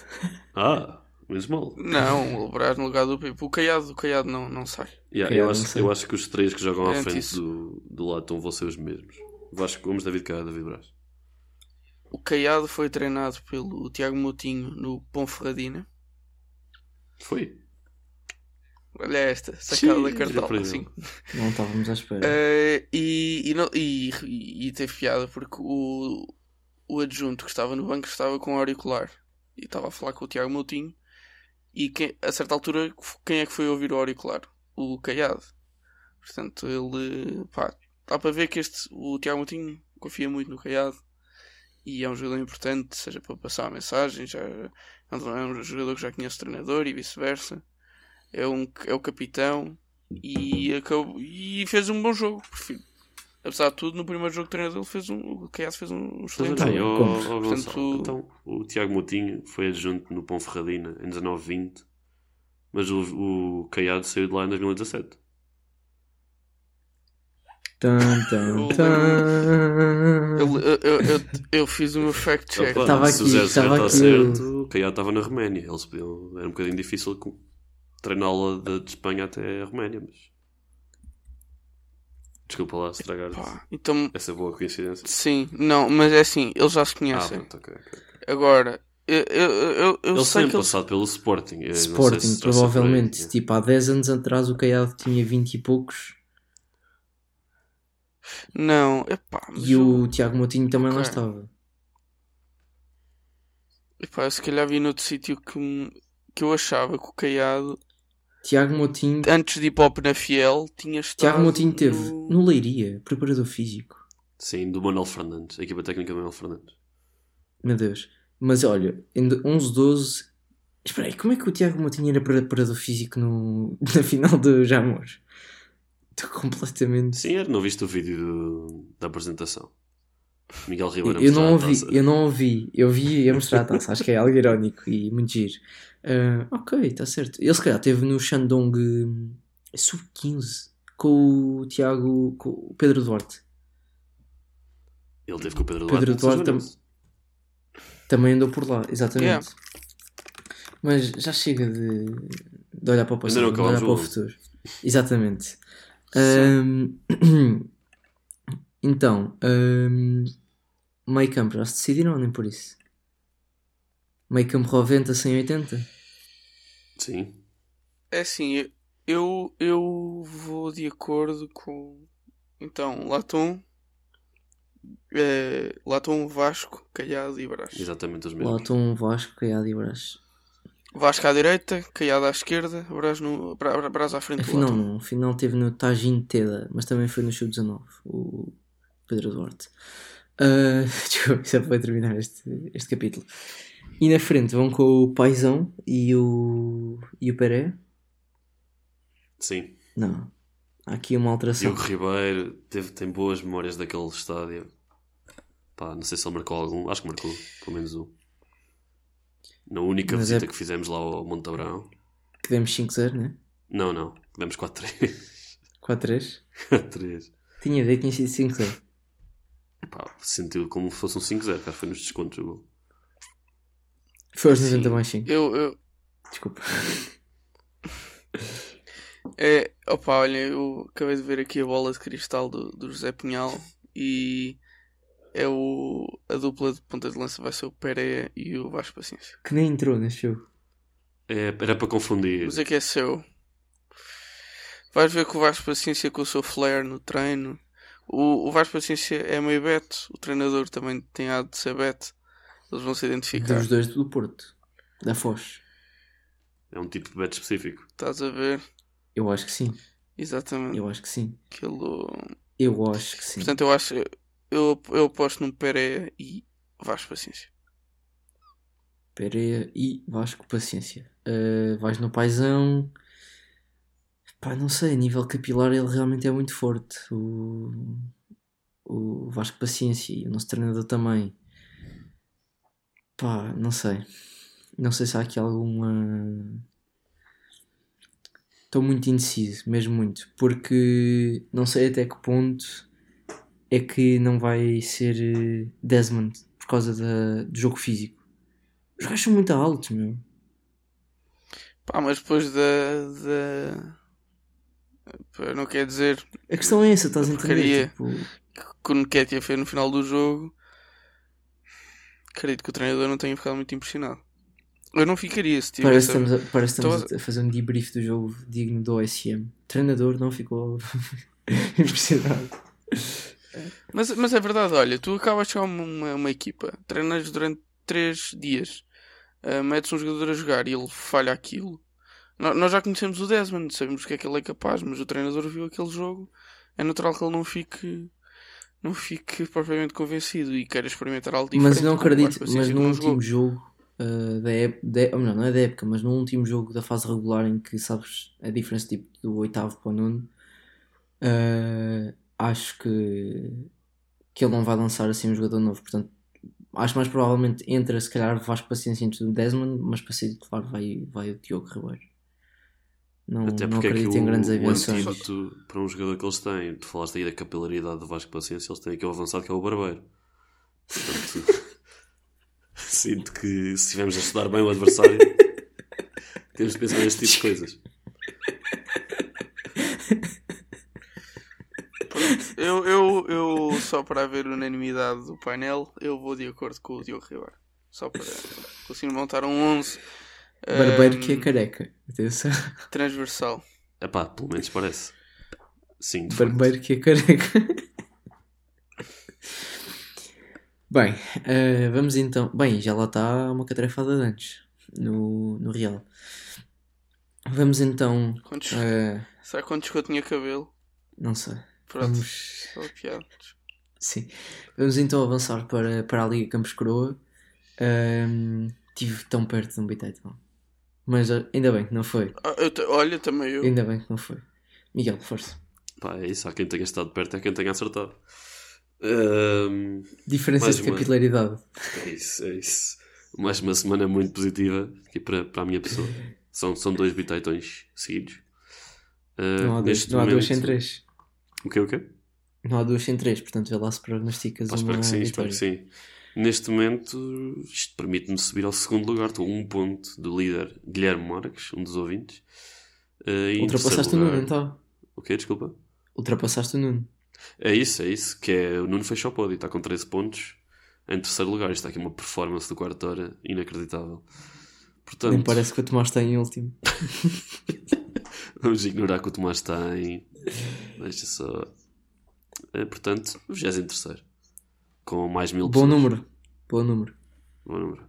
Speaker 4: Ah, menos mal.
Speaker 3: Não, o Brás no lugar do Pepe. O Caiado, o Caiado não, não sai.
Speaker 4: Yeah, eu, acho, eu acho que os três que jogam à frente do, do Latom vão ser os mesmos. Vasco Gomes, David Caiado, David Braz.
Speaker 3: O Caiado foi treinado pelo Tiago Moutinho no Ponferradina.
Speaker 4: Foi?
Speaker 3: Olha esta, sacada da cartola. Assim.
Speaker 2: Não estávamos à espera.
Speaker 3: Uh, e, e, não, e, e, e teve piada porque o, o adjunto que estava no banco estava com auricular e estava a falar com o Tiago Moutinho. E quem, a certa altura, quem é que foi ouvir o auricular? O Caiado. Portanto, ele pá, dá para ver que este, o Tiago Moutinho confia muito no Caiado e é um jogador importante, seja para passar a mensagem, já, é um jogador que já conhece o treinador e vice-versa. É, um, é o capitão e, acabou, e fez um bom jogo. Prefiro, apesar de tudo, no primeiro jogo de treinador ele fez um, o Caiado fez um excelente
Speaker 4: Também,
Speaker 3: jogo. Portanto,
Speaker 4: Gonçalo, então, o Tiago Moutinho foi adjunto no Pão Ferradina em 19-20, mas o, o Caiado saiu de lá em 2017.
Speaker 2: Tan, tan,
Speaker 3: Eu
Speaker 2: tan.
Speaker 3: Eu, eu, eu, eu, eu fiz o meu fact check.
Speaker 4: Opa,
Speaker 2: Tava
Speaker 4: se
Speaker 2: aqui,
Speaker 4: o Zé
Speaker 2: estava
Speaker 4: está
Speaker 2: aqui
Speaker 4: certo, o Caiado estava na Roménia. Eles podiam, era um bocadinho difícil treiná-la de, de Espanha até a Roménia, mas... Desculpa lá estragar
Speaker 3: então,
Speaker 4: essa boa coincidência.
Speaker 3: sim, não, mas é assim, eles já se
Speaker 4: Ah,
Speaker 3: conhecem.
Speaker 4: pronto, ok, ok.
Speaker 3: Agora, eu, eu, eu, eu
Speaker 4: Eles
Speaker 3: sei que eles.
Speaker 4: passado pelo Sporting. sei
Speaker 2: Sporting,
Speaker 4: se
Speaker 2: provavelmente.
Speaker 4: aí.
Speaker 2: Tipo, há 10 anos atrás o Caiado tinha 20 e poucos
Speaker 3: Não, epá, mas
Speaker 2: e o Tiago Moutinho também lá
Speaker 3: Ok.
Speaker 2: estava.
Speaker 3: epá, eu se calhar vi noutro sítio que, que eu achava que o Caiado,
Speaker 2: Tiago Moutinho,
Speaker 3: antes de ir para o Penafiel, tinha estado.
Speaker 2: Tiago Moutinho teve
Speaker 3: no-
Speaker 2: no Leiria, preparador físico.
Speaker 4: Sim, do Manuel Fernandes. A equipa técnica do Manuel Fernandes.
Speaker 2: Meu Deus. Mas olha, em 11-12. Espera aí, como é que o Tiago Moutinho era preparador físico no... na final do Jamor? Estou completamente.
Speaker 4: Sim, era, não viste o vídeo do- da apresentação? Miguel Ribeiro
Speaker 2: Eu não ouvi, eu não ouvi. Eu vi a mostrar a taça. Acho que é algo irónico e muito giro. Ah, ok, está certo. Ele se calhar esteve no Shandong hum, sub-15 com o Tiago, com o Pedro Duarte.
Speaker 4: Ele teve com o Pedro
Speaker 2: Pedro
Speaker 4: Duarte. no
Speaker 2: Duarte
Speaker 4: São
Speaker 2: Também andou por lá, exatamente.
Speaker 3: Yeah.
Speaker 2: Mas já chega de, de olhar para o passado, de olhar para o futuro. Exatamente. Ahm, então, ahm, meio campo, já se decidiram ou nem por isso? Meio campo 90, 180?
Speaker 4: Sim.
Speaker 3: É assim, eu, eu vou de acordo com. Então, Latom, eh, Latom, Vasco, Caiado e Brás.
Speaker 4: Exatamente os mesmos.
Speaker 2: um Vasco, Caiado e Brás.
Speaker 3: Vasco à direita, Caiado à esquerda, Brás, no, Brás à frente do
Speaker 2: Afinal,
Speaker 3: Latom.
Speaker 2: não. Afinal, teve no Tajin Teda, mas também foi no Sub-19, o Pedro Duarte. Ah, desculpa, é para terminar este, este capítulo. E na frente vão com o Paisão e o, e o Peré?
Speaker 4: Sim.
Speaker 2: Não. Há aqui uma alteração.
Speaker 4: Diogo Ribeiro teve, tem boas memórias daquele estádio. Pá, não sei se ele marcou algum. Acho que marcou, pelo menos um. Na única
Speaker 2: Mas é-
Speaker 4: visita que fizemos lá ao Monte Abrão.
Speaker 2: Que demos 5-0, né?
Speaker 4: Não, não. Demos 4-3.
Speaker 2: 4-3.
Speaker 4: 4-3.
Speaker 2: Tinha ideia que tinha sido 5-0.
Speaker 4: Pá, sentiu como se fosse um 5-0. Acho que foi nos descontos o gol.
Speaker 2: Foi aos
Speaker 3: Sim.
Speaker 2: 90 mais 5.
Speaker 3: Eu, eu,
Speaker 2: Desculpa.
Speaker 3: é, opa, olha, eu acabei de ver aqui a bola de cristal do, do José Pinhal e é o, a dupla de ponta de lança vai ser o Pereira e o Vasco Paciência.
Speaker 2: Que nem entrou neste jogo.
Speaker 4: É, era para confundir.
Speaker 3: Mas é que é seu. Vais ver que o Vasco Paciência com o seu flair no treino. O, o Vasco Paciência é meio beto, o treinador também tem a de ser beto. Eles vão se identificar.
Speaker 2: Dos dois do Porto. Da Foz.
Speaker 4: É um tipo de bet específico.
Speaker 3: Estás a ver?
Speaker 2: Eu acho que sim.
Speaker 3: Exatamente.
Speaker 2: Eu acho que sim.
Speaker 3: Aquilo...
Speaker 2: Eu acho que sim.
Speaker 3: Portanto, eu acho. Eu, eu aposto num Pereira e Vasco Paciência.
Speaker 2: Pereira e Vasco, paciência. Uh, vais no paizão. Pá, não sei, a nível capilar ele realmente é muito forte. O, o Vasco Paciência e o nosso treinador também. Pá, não sei. Não sei se há aqui alguma. Estou muito indeciso, mesmo muito. Porque não sei até que ponto é que não vai ser eh, Desmond por causa da, do jogo físico. Os gajos são muito altos, meu.
Speaker 3: Pá, mas depois da. da... Não quer dizer
Speaker 2: A questão é essa, estás a entender? Tipo,
Speaker 3: que o Nketiah fez no final do jogo. Acredito que o treinador não tenha ficado muito impressionado. Eu não ficaria se
Speaker 2: parece
Speaker 3: tivesse.
Speaker 2: que estamos, a, parece estamos
Speaker 3: Estou
Speaker 2: a fazer um debrief do jogo digno do OSM. O treinador não ficou impressionado.
Speaker 3: Mas, mas é verdade, olha, tu acabas de chegar uma, uma equipa, treinas durante 3 dias, ah, metes um jogador a jogar e ele falha aquilo. No- Nós já conhecemos o Desmond, sabemos o que é que ele é capaz, mas o treinador viu aquele jogo, é natural que ele não fique, não fique propriamente convencido e queira experimentar algo diferente.
Speaker 2: Mas não acredito, mas no
Speaker 3: não
Speaker 2: último
Speaker 3: jogou.
Speaker 2: jogo uh, da época, ou melhor, não é da época, mas no último jogo da fase regular em que sabes a diferença tipo do oitavo para o nono, uh, acho que, que ele não vai lançar assim um jogador novo. Portanto, acho mais provavelmente entra se calhar Vasco Paciência entre o Desmond, mas para ser titular vai, vai o Diogo Ribeiro. Não,
Speaker 4: Até
Speaker 2: não
Speaker 4: porque é que
Speaker 2: acredito
Speaker 4: o,
Speaker 2: em grandes
Speaker 4: o antídoto para um jogador que eles têm, tu falaste aí da capilaridade do Vasco Paciência, eles têm aqui o avançado que é o Barbeiro. Portanto, sinto que se estivermos a estudar bem o adversário, temos de pensar neste tipo de coisas.
Speaker 3: Eu, eu, eu, só para haver unanimidade do painel, eu vou de acordo com o Diogo Ribeiro. Só para conseguir montar um 11
Speaker 2: Barbeiro
Speaker 3: um,
Speaker 2: que é careca. Atenção.
Speaker 3: transversal.
Speaker 4: Epá, pelo menos parece. Sim, de
Speaker 2: Barbeiro
Speaker 4: facto.
Speaker 2: que é careca. Bem, eh, vamos então. Bem, já lá está uma catrefada de antes no, no Real. Vamos então.
Speaker 3: Quantos,
Speaker 2: eh,
Speaker 3: Sabe quantos que eu tinha cabelo?
Speaker 2: não sei.
Speaker 3: Pronto,
Speaker 2: Vamos, sim. Vamos então avançar para, para a Liga Campos Coroa. Ahm, Estive tão perto de um Bitaitão. Mas eh, ainda bem que não foi.
Speaker 3: Ah, eu te- olha, também eu.
Speaker 2: Ainda bem que não foi. Miguel, força.
Speaker 4: Pá, é isso. Há quem tenha estado perto, é quem tenha acertado. Ahm,
Speaker 2: Diferenças de
Speaker 4: uma.
Speaker 2: capilaridade.
Speaker 4: é isso, é isso. Mais uma semana muito positiva aqui para, para a minha pessoa. São, são dois bitaitões seguidos. Ah,
Speaker 2: Não há, dois, não há duas
Speaker 4: momento-
Speaker 2: sem três.
Speaker 4: O quê, o quê?
Speaker 2: Não há duas sem três, portanto vê lá se prognosticas
Speaker 4: Pá,
Speaker 2: uma
Speaker 4: espero que sim, espero
Speaker 2: vitória.
Speaker 4: que sim. Neste momento, isto permite-me subir ao segundo lugar. Estou a um ponto do líder Guilherme Marques, um dos ouvintes. Em
Speaker 2: Ultrapassaste o Nuno, então.
Speaker 4: O quê? Desculpa.
Speaker 2: Ultrapassaste o Nuno.
Speaker 4: É isso, é isso. Que é o Nuno fechou o pódio. Está com 13 pontos em terceiro lugar. Isto está aqui uma performance do quarto hora inacreditável. Portanto,
Speaker 2: Nem parece que o Tomás está em último.
Speaker 4: vamos ignorar que o Tomás está em. Deixa só. Eh, portanto, 23 Com mais mil
Speaker 2: Bom
Speaker 4: pessoas.
Speaker 2: número. Bom número.
Speaker 4: Bom número.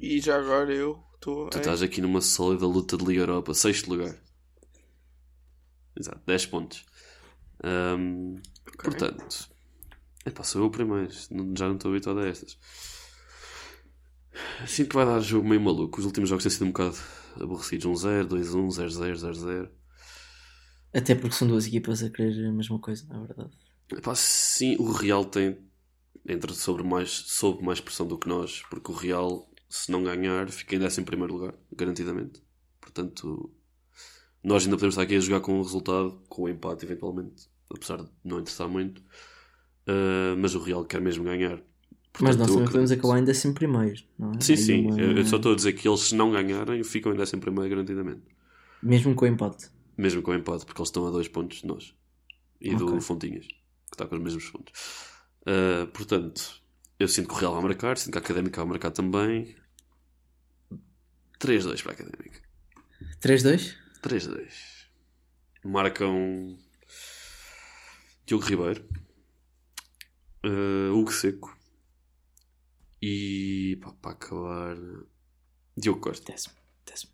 Speaker 3: E já agora eu estou.
Speaker 4: Tu estás aqui numa sólida luta de Liga Europa, sexto lugar. Exato, 10 pontos. Ahm, Portanto, epá, sou eu o primeiro, não- já não estou habituado a estas. Sinto que vai dar jogo meio maluco. Os últimos jogos têm sido um bocado aborrecidos: 1-0, 2-1, 0-0, 0-0.
Speaker 2: Até porque são duas equipas a querer a mesma coisa, na verdade.
Speaker 4: Epá, sim, o Real tem entra sobre mais, sob mais pressão do que nós, porque o Real, se não ganhar, fica em 11 primeiro lugar, garantidamente. Portanto, nós ainda podemos estar aqui a jogar com o resultado, com o empate, eventualmente, apesar de não interessar muito. Uh, mas o Real quer mesmo ganhar.
Speaker 2: Mas
Speaker 4: Portanto,
Speaker 2: nós
Speaker 4: eu
Speaker 2: também podemos acabar em décimo primeiro, não é?
Speaker 4: Sim,
Speaker 2: Aí
Speaker 4: sim.
Speaker 2: uma-
Speaker 4: Eu eu só estou a dizer que eles, se não ganharem, ficam em 11 primeiro, garantidamente.
Speaker 2: Mesmo com o empate.
Speaker 4: Mesmo com o empate, porque eles estão a dois pontos de nós. E do
Speaker 2: Ok.
Speaker 4: Fontinhas, que está com os mesmos pontos. Ah, portanto, eu sinto que o Real vai marcar, sinto que a Académica vai marcar também. 3-2 para a Académica.
Speaker 2: 3-2?
Speaker 4: 3-2. Marcam Diogo Ribeiro, ah, Hugo Seco e pá, para acabar Diogo Costa.
Speaker 2: Décimo. Décimo.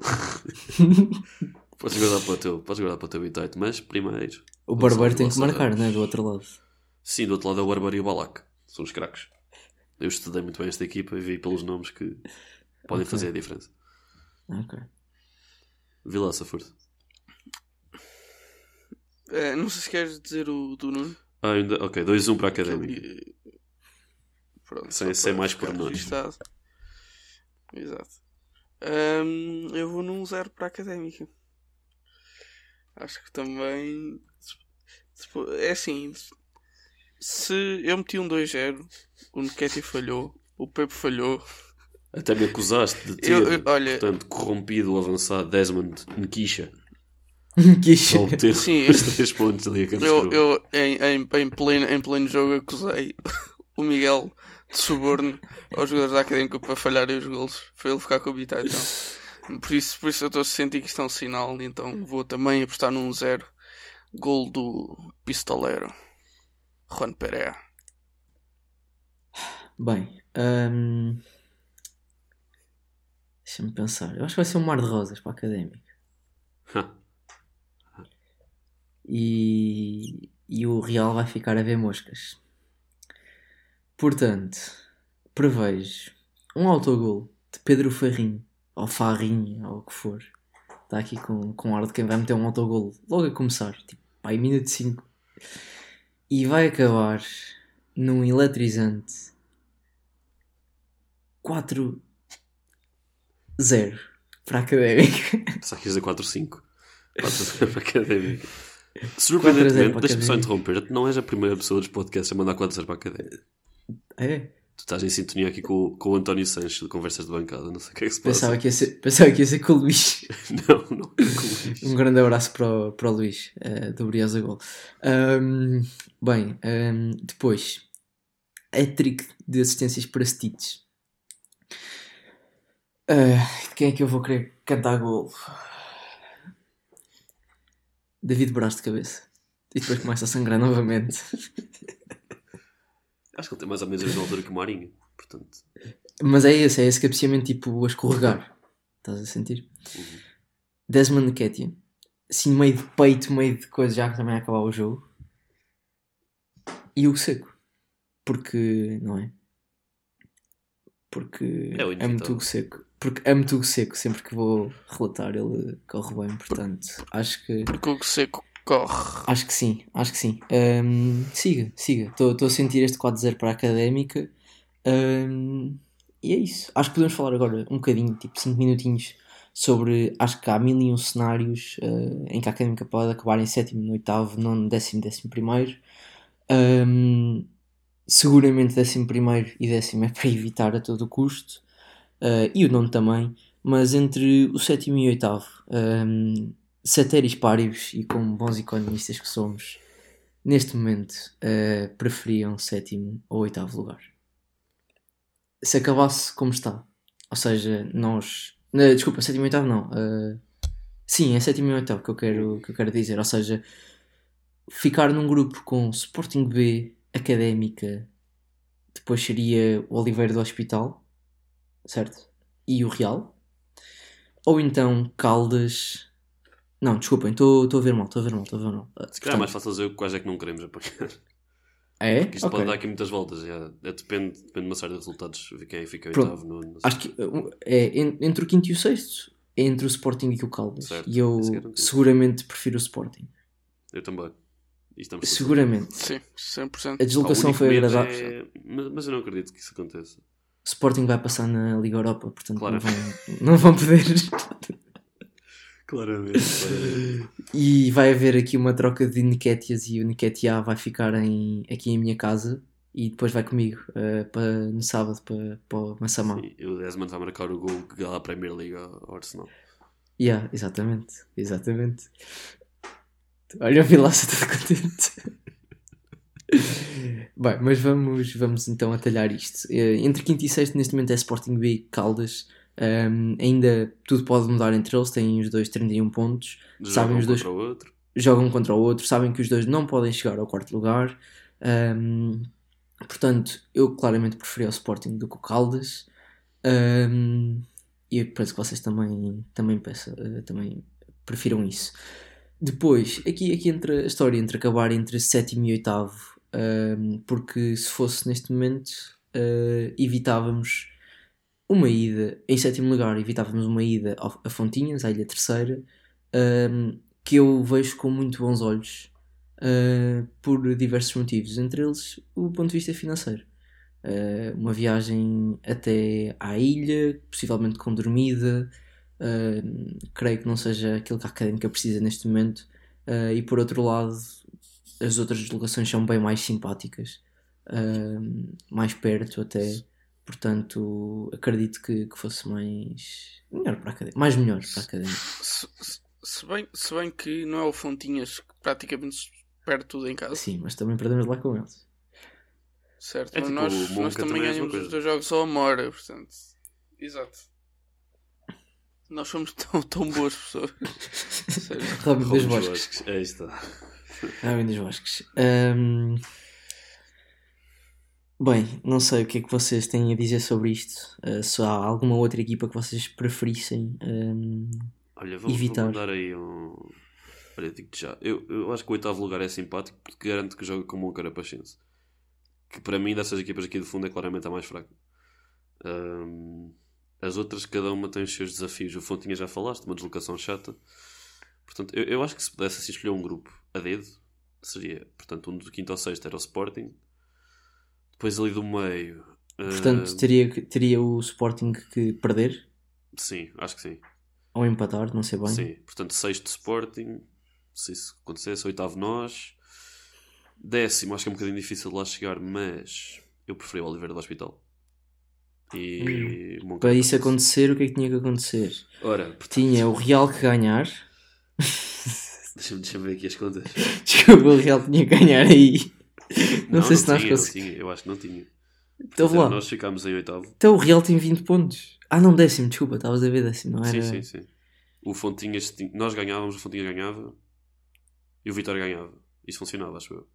Speaker 4: Podes guardar para o teu, podes guardar para o teu bitite, mas primeiro.
Speaker 2: O Barbeiro tem que marcar, não é? Do outro lado.
Speaker 4: Sim, do outro lado é o Barbeiro e o Balac. São os craques. Eu estudei muito bem esta equipa e vi pelos nomes que podem
Speaker 2: Ok.
Speaker 4: fazer a diferença.
Speaker 2: Ok.
Speaker 4: Vilaça, força.
Speaker 3: Eh, não sei se queres dizer o do Nuno.
Speaker 4: Ah, ainda, ok, 2-1 para a
Speaker 3: que
Speaker 4: Académica.
Speaker 3: ele- Pronto,
Speaker 4: Sem- sem mais pormenores.
Speaker 3: Exato. Ahm, eu vou num zero para a académica. Acho que também. É assim. Se eu meti um 2-0, o Nketi falhou, o Pepe falhou.
Speaker 4: Até me acusaste de ter,
Speaker 3: Eu- eu- olha-
Speaker 4: portanto, corrompido o avançado Desmond Nkisha ao obter
Speaker 3: Sim.
Speaker 4: os 3 pontos ali a
Speaker 3: Eu, eu em, em, em, pleno, em pleno jogo acusei o Miguel de suborno aos jogadores da Académica para falharem os golos, para ele ficar com o Bitá então. Por isso, por isso eu estou a sentir que isto é um sinal, então vou também apostar num zero. Gol do pistoleiro Juan Pereira.
Speaker 2: Bem, hum, deixa-me pensar. Eu acho que vai ser um mar de rosas para a académica. E, e o Real vai ficar a ver moscas. Portanto, prevejo um autogol de Pedro Farrinho, ou Farrinho, ou o que for. Está aqui com, com ar de quem vai meter um autogol logo a começar, tipo, pá, em minuto 5. E vai acabar num eletrizante 4-0 para a Académica.
Speaker 4: Só quis dizer 4-5. 4-0 para a Académica. Surpreendentemente, deixa-me só interromper. Não és a primeira pessoa dos podcasts a mandar 4-0 para a Académica.
Speaker 2: É?
Speaker 4: Tu estás em sintonia aqui com, com o António Sanches de Conversas de Bancada, não sei o que é que se
Speaker 2: passa. Pensava que ia ser, pensava que ia ser com o Luís.
Speaker 4: não, não é com o Luís.
Speaker 2: Um grande abraço para o, para o Luís, uh, do Briosa Gol. Um, bem, um, depois, hat-trick de assistências para Stitch. Uh, quem é que eu vou querer cantar gol? David Braz de cabeça. E depois começa a sangrar novamente.
Speaker 4: Acho que ele tem mais ou menos a mesma altura que o Marinho, portanto.
Speaker 2: Mas é esse, é esse cabeceamento tipo a escorregar. Estás a sentir? Uhum. Desmond Ketty. Assim, meio de peito, meio de coisa, já que também acabar o jogo. E o seco. Porque, não é? Porque é amo tudo seco. Porque amo tudo seco. Sempre que vou relatar, ele corre bem. Portanto, acho que.
Speaker 3: Porque o seco Corre.
Speaker 2: Acho que sim, acho que sim. Um, siga, siga. Estou a sentir este 4-0 para a académica. Um, e é isso. Acho que podemos falar agora um bocadinho, tipo 5 minutinhos, sobre. Acho que há mil e um cenários uh, em que a académica pode acabar em sétimo, no oitavo, nono, décimo, décimo primeiro. Um, seguramente décimo primeiro e décimo é para evitar a todo custo. Uh, e o nono também. Mas entre o sétimo e o oitavo. Um, ceteris paribus e como bons economistas que somos, neste momento uh, preferiam sétimo ou oitavo lugar. Se acabasse como está, ou seja, nós. Uh, desculpa, sétimo e oitavo não. Uh, sim, é sétimo e oitavo que eu, quero, que eu quero dizer. Ou seja, ficar num grupo com Sporting B, Académica, depois seria o Oliveira do Hospital, certo? E o Real. Ou então Caldas, não, desculpem, estou a ver mal, estou a ver mal, estou a ver mal.
Speaker 4: Se calhar é mais fácil dizer quais é que não queremos apagar.
Speaker 2: É?
Speaker 4: Porque isto okay. pode dar aqui muitas voltas. É, é, depende, depende de uma série de resultados. Quem fica oitavo. No, no...
Speaker 2: Acho que é entre o quinto e o sexto. É entre o Sporting e o Caldas. Certo, e eu seguramente prefiro o Sporting.
Speaker 4: Eu também.
Speaker 2: seguramente.
Speaker 3: Sim, 100%.
Speaker 2: A deslocação foi agradável. É...
Speaker 4: Mas, eu não acredito que isso aconteça.
Speaker 2: Sporting vai passar na Liga Europa, portanto claro. não, vão, não vão poder.
Speaker 4: Claramente, claramente.
Speaker 2: E vai haver aqui uma troca de Nikétias e o Nikétia vai ficar em, aqui em minha casa e depois vai comigo uh, para, no sábado para, para o Massamá.
Speaker 4: E o Desmond vai marcar o gol que ganha a Premier League ao Arsenal.
Speaker 2: Yeah, exatamente, exatamente. Olha o Vilaça todo contente. Bem, mas vamos, vamos então atalhar isto. Eh, entre quinto e sexto, neste momento é Sporting B Caldas. Um, ainda tudo pode mudar entre eles, têm os dois 31 pontos.
Speaker 4: Jogam sabem os dois contra o outro.
Speaker 2: jogam contra o outro, sabem que os dois não podem chegar ao quarto lugar. Um, portanto, eu claramente preferi o Sporting do que o Caldas. Um, e eu penso que vocês também, também, peço, uh, também prefiram isso. Depois, aqui, aqui entra a história entre acabar entre sétimo e oitavo, porque se fosse neste momento, uh, evitávamos uma ida, em sétimo lugar, evitávamos uma ida a Fontinhas, à Ilha Terceira, um, que eu vejo com muito bons olhos uh, por diversos motivos, entre eles o ponto de vista financeiro. Uh, uma viagem até à ilha, possivelmente com dormida, uh, creio que não seja aquilo que a académica precisa neste momento, e por outro lado, as outras deslocações são bem mais simpáticas, mais perto até. Portanto, acredito que, que fosse mais melhor para a academia. Mais melhor para a academia.
Speaker 3: Se, se, bem, se bem que não é o Fontinhas que praticamente perde tudo em casa.
Speaker 2: Sim, mas também perdemos lá com eles.
Speaker 3: Certo, é mas tipo, nós, nós também é ganhamos os dois jogos só a hora, portanto. Exato. Nós somos tão, tão boas pessoas.
Speaker 2: Robin dos Bosques.
Speaker 4: Aí está.
Speaker 2: Robin dos Bosques. Um... Bem, não sei o que é que vocês têm a dizer sobre isto. Uh, se há alguma outra equipa que vocês preferissem um,
Speaker 4: Olha, vamos, evitar. Vou aí um. Olha, digo já. Eu, eu acho que o oitavo lugar é simpático porque garante que joga como um carapachense. Que para mim, dessas equipas aqui do fundo, é claramente a mais fraca. Um, as outras, cada uma tem os seus desafios. O Fontinha já falaste, uma deslocação chata. Portanto, eu, eu acho que se pudesse assim, escolher um grupo a dedo, seria, portanto, um do quinto ao sexto era o Sporting. Depois ali do meio.
Speaker 2: Portanto, uh... teria, teria o Sporting que perder?
Speaker 4: Sim, acho que sim.
Speaker 2: Ou empatar, não sei bem.
Speaker 4: Sim, portanto, sexto Sporting, se isso acontecesse, oitavo nós. Décimo, acho que é um bocadinho difícil de lá chegar, mas eu preferi o Oliveira do Hospital.
Speaker 2: E hum. Para isso acontecer, o que é que tinha que acontecer?
Speaker 4: Ora, portanto...
Speaker 2: Tinha o Real que ganhar.
Speaker 4: Deixa-me deixa ver aqui as contas.
Speaker 2: Desculpa, o Real tinha que ganhar aí. Não, não sei
Speaker 4: não
Speaker 2: se nós
Speaker 4: tinha, conseguimos. Eu acho que não tinha.
Speaker 2: Então, lá.
Speaker 4: Nós ficámos em oitavo.
Speaker 2: Então o Real tem 20 pontos. Ah, não, décimo, desculpa, estavas a ver décimo, não era?
Speaker 4: Sim, sim, sim. O Fontinhas, nós ganhávamos, o Fontinhas ganhava e o Vitória ganhava. Isso funcionava, acho eu.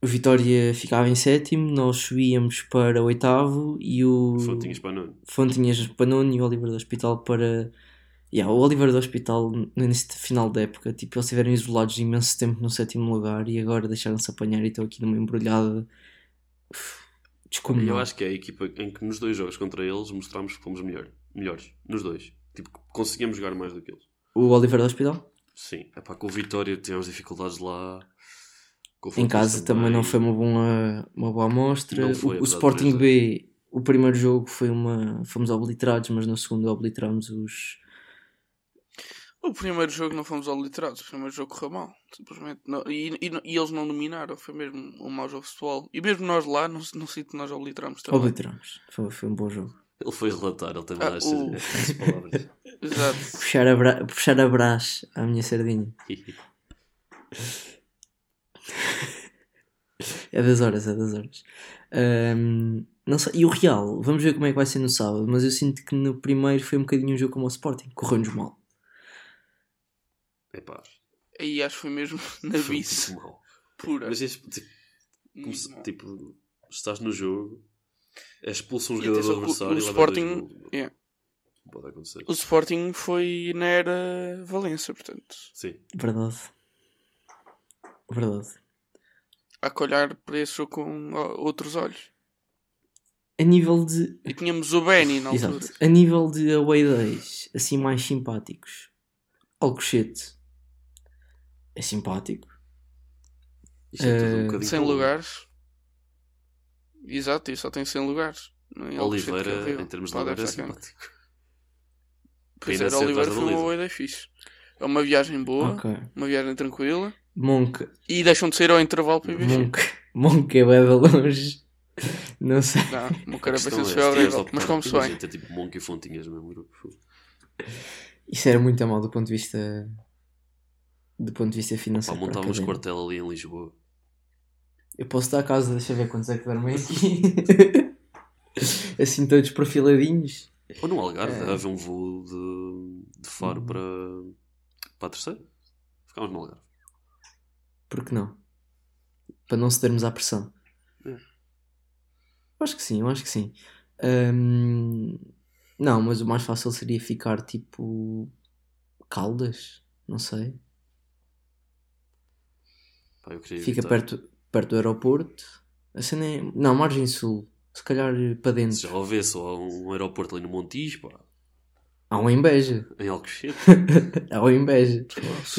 Speaker 2: O Vitória ficava em sétimo, nós subíamos para oitavo e o.
Speaker 4: Fontinhas para nono.
Speaker 2: Fontinhas para nono e o Oliver do Hospital para. Yeah, o Oliver do Hospital, neste final da época, tipo, eles estiveram isolados imenso tempo no sétimo lugar e agora deixaram-se apanhar e estão aqui numa embrulhada.
Speaker 4: Descomunal. Eu acho que é a equipa em que nos dois jogos contra eles mostramos que fomos melhor, melhores. Nos dois. Tipo, conseguimos jogar mais do que eles.
Speaker 2: O Oliver do Hospital?
Speaker 4: Sim. É pá, com o Vitória tivemos dificuldades lá.
Speaker 2: em casa também. também. não foi uma boa, uma boa amostra. Foi, o, o Sporting B, o primeiro jogo foi uma. Fomos obliterados, mas no segundo obliteramos os.
Speaker 3: O primeiro jogo não fomos obliterados, o primeiro jogo correu mal, simplesmente. Não, e, e, e, eles não dominaram, foi mesmo um mau jogo de futebol. E mesmo nós lá, não, não sinto que nós obliteramos também.
Speaker 2: Obliteramos, foi, foi um bom jogo.
Speaker 4: Ele foi relatar, ele também ah, acha o... estas palavras.
Speaker 3: Exato.
Speaker 2: Puxar a, bra... Puxar a brás à minha sardinha. é das horas, é das horas. Um, não sei, e o Real, vamos ver como é que vai ser no sábado, mas eu sinto que no primeiro foi um bocadinho um jogo como o Sporting, correu-nos mal.
Speaker 4: É pá.
Speaker 3: Aí acho que foi mesmo na vice. Pura.
Speaker 4: Mas este, tipo, como, tipo, estás no jogo é expulso um jogador do adversário o, o Sporting,
Speaker 3: yeah. Pode acontecer. O Sporting foi na era Valência, portanto.
Speaker 4: Sim.
Speaker 2: Verdade. Verdade.
Speaker 3: Há que olhar para esse jogo com outros olhos.
Speaker 2: A nível de.
Speaker 3: E tínhamos o Benny na altura.
Speaker 2: Exato. A nível de away days, assim mais simpáticos. Alcochete. É simpático.
Speaker 3: Isso é uh, um 100 lugares. Exato, e só tem 100 lugares.
Speaker 4: Em Oliveira, é em termos de lugar, é simpático.
Speaker 3: Pois era, Oliveira foi uma boa ideia fixe. É uma viagem boa, okay. uma viagem tranquila.
Speaker 2: Monk.
Speaker 3: E deixam de sair ao intervalo para ir
Speaker 2: Monk. Monk é bem de longe. Não sei.
Speaker 3: Não, Monk era bastante é, mas como se bem.
Speaker 4: Tipo Monk e Fontinhas no mesmo grupo.
Speaker 2: Isso era muito mal do ponto de vista do ponto de vista financeiro.
Speaker 4: Pá, montávamos quartel ali em Lisboa.
Speaker 2: Eu posso dar a casa, deixa ver quantos é que dormem aqui. assim todos perfiladinhos.
Speaker 4: Ou no Algarve, é. haver um voo de, de Faro uhum. para, para a terceira. Ficámos no Algarve.
Speaker 2: Por que não? Para não cedermos à pressão. É. Acho que sim, eu acho que sim. Não, mas o mais fácil seria ficar tipo. Caldas? Não sei.
Speaker 4: Pá,
Speaker 2: Fica perto, perto do aeroporto. A cena é... Não, margem sul. Se calhar para dentro. Se
Speaker 4: já houvesse um aeroporto ali no Montijo, pá.
Speaker 2: Há um em Beja.
Speaker 4: Em Alcochete.
Speaker 2: Há um em Beja.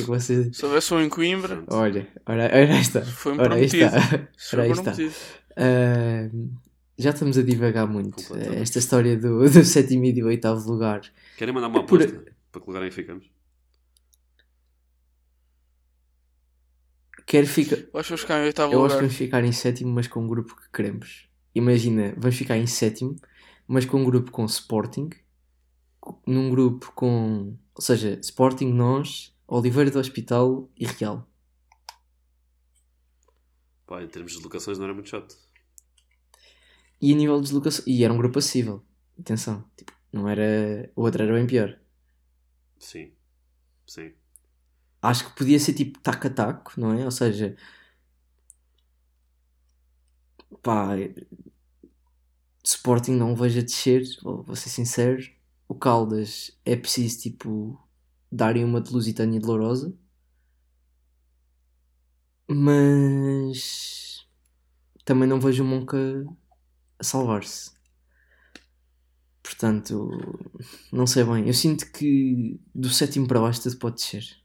Speaker 3: Você... Se houvesse um em Coimbra.
Speaker 2: Olha, ora, ora está. Foi-me ora, prometido. Está. Ora, está. Uh, já estamos a divagar muito. Esta história do, do sétimo e do oitavo lugar.
Speaker 4: Querem mandar uma aposta Por... para que lugar é que ficamos?
Speaker 2: Quero ficar.
Speaker 3: Eu acho que ficar em oitavo
Speaker 2: Eu acho que vamos ficar em sétimo, mas com um grupo que queremos. Imagina, vamos ficar em sétimo, mas com um grupo com Sporting, num grupo com. Ou seja, Sporting, nós, Oliveira do Hospital e Real.
Speaker 4: Pá, em termos de locações não era muito chato.
Speaker 2: E a nível de deslocação. E era um grupo acessível. Atenção. Tipo, não era. O outro era bem pior.
Speaker 4: Sim. Sim
Speaker 2: acho que podia ser tipo taco a taco, não é? Ou seja, pá, Sporting não vejo a descer, vou, vou ser sincero. O Caldas é preciso tipo darem uma de Lusitânia dolorosa, mas também não vejo o Monca a salvar-se. Portanto, não sei bem. Eu sinto que do sétimo para baixo tudo pode descer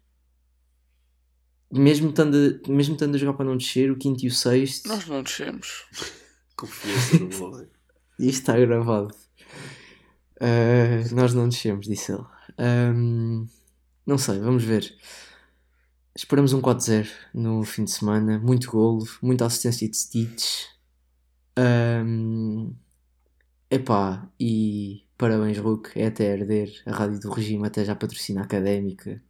Speaker 2: mesmo estando, mesmo estando a jogar para não descer, o quinto e o sexto.
Speaker 3: Nós não descemos.
Speaker 4: Confiança no homem.
Speaker 2: Isto está gravado. Uh, nós não descemos, disse ele. Um, não sei, vamos ver. Esperamos um 4-0 no fim de semana. Muito golo, muita assistência de Stitch. Um, epá, e parabéns, Hulk. É até herder. A rádio do regime até já patrocina a académica.